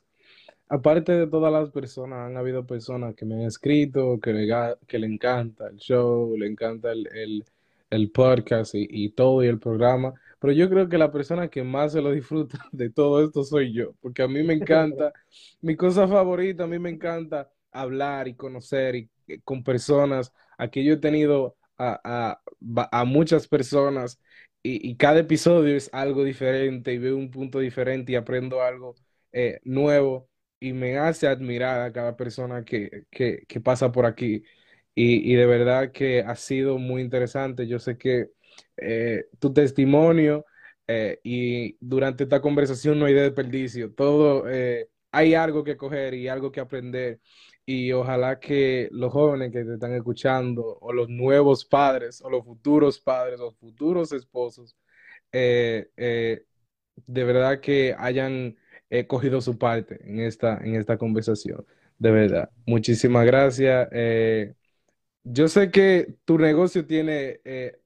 aparte de todas las personas, han habido personas que me han escrito, que le, que le encanta el show, le encanta el, el, el podcast y, y todo y el programa, pero yo creo que la persona que más se lo disfruta [LAUGHS] de todo esto soy yo, porque a mí me encanta, [LAUGHS] mi cosa favorita, a mí me encanta hablar y conocer y, con personas, aquí yo he tenido a, a, a muchas personas y, y cada episodio es algo diferente y veo un punto diferente y aprendo algo eh, nuevo y me hace admirar a cada persona que, que, pasa por aquí. Y, y de verdad que ha sido muy interesante. Yo sé que eh, tu testimonio eh, y durante esta conversación no hay desperdicio. Todo, eh, hay algo que coger y algo que aprender. Y ojalá que los jóvenes que te están escuchando, o los nuevos padres, o los futuros padres, o futuros esposos, eh, eh, de verdad que hayan eh, cogido su parte en esta, en esta conversación. De verdad. Muchísimas gracias. Yo sé que tu negocio tiene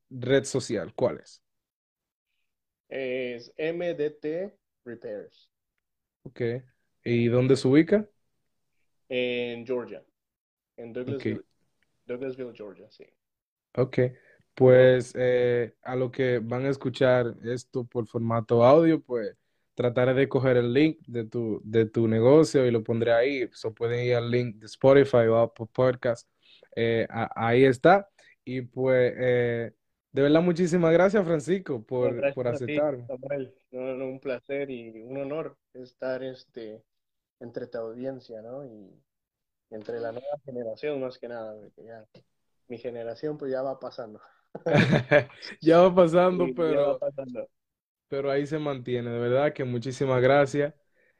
red social. ¿Cuál es? Es MDT Repairs Ok. ¿Y dónde se ubica? En Georgia, en. Douglasville, Douglasville, Georgia, sí. Ok, pues eh, a lo que van a escuchar esto por formato audio, pues trataré de coger el link de tu, de tu negocio y lo pondré ahí. So pueden ir al link de Spotify o Apple Podcast. Eh, a- ahí está. Y pues eh, de verdad muchísimas gracias, Francisco, por, por gracias aceptarme. Samuel. No, no, un placer y un honor estar este, entre tu audiencia, ¿no? Y entre la nueva generación más que nada, porque ya mi generación pues ya va pasando. [LAUGHS] [LAUGHS] Ya va pasando, Y ya va pero... pasando. pero ahí se mantiene. De verdad que muchísimas gracias.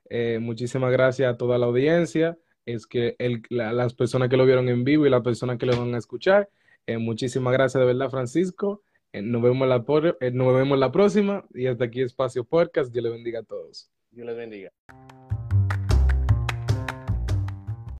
Eh, muchísimas gracias a toda la audiencia. Es que el- la- las personas que lo vieron en vivo y las personas que lo van a escuchar. eh, muchísimas gracias de verdad, Francisco. Eh, nos vemos la, por- eh, nos vemos la próxima y hasta aquí Espacio Podcast. Dios le bendiga a todos. Dios les bendiga.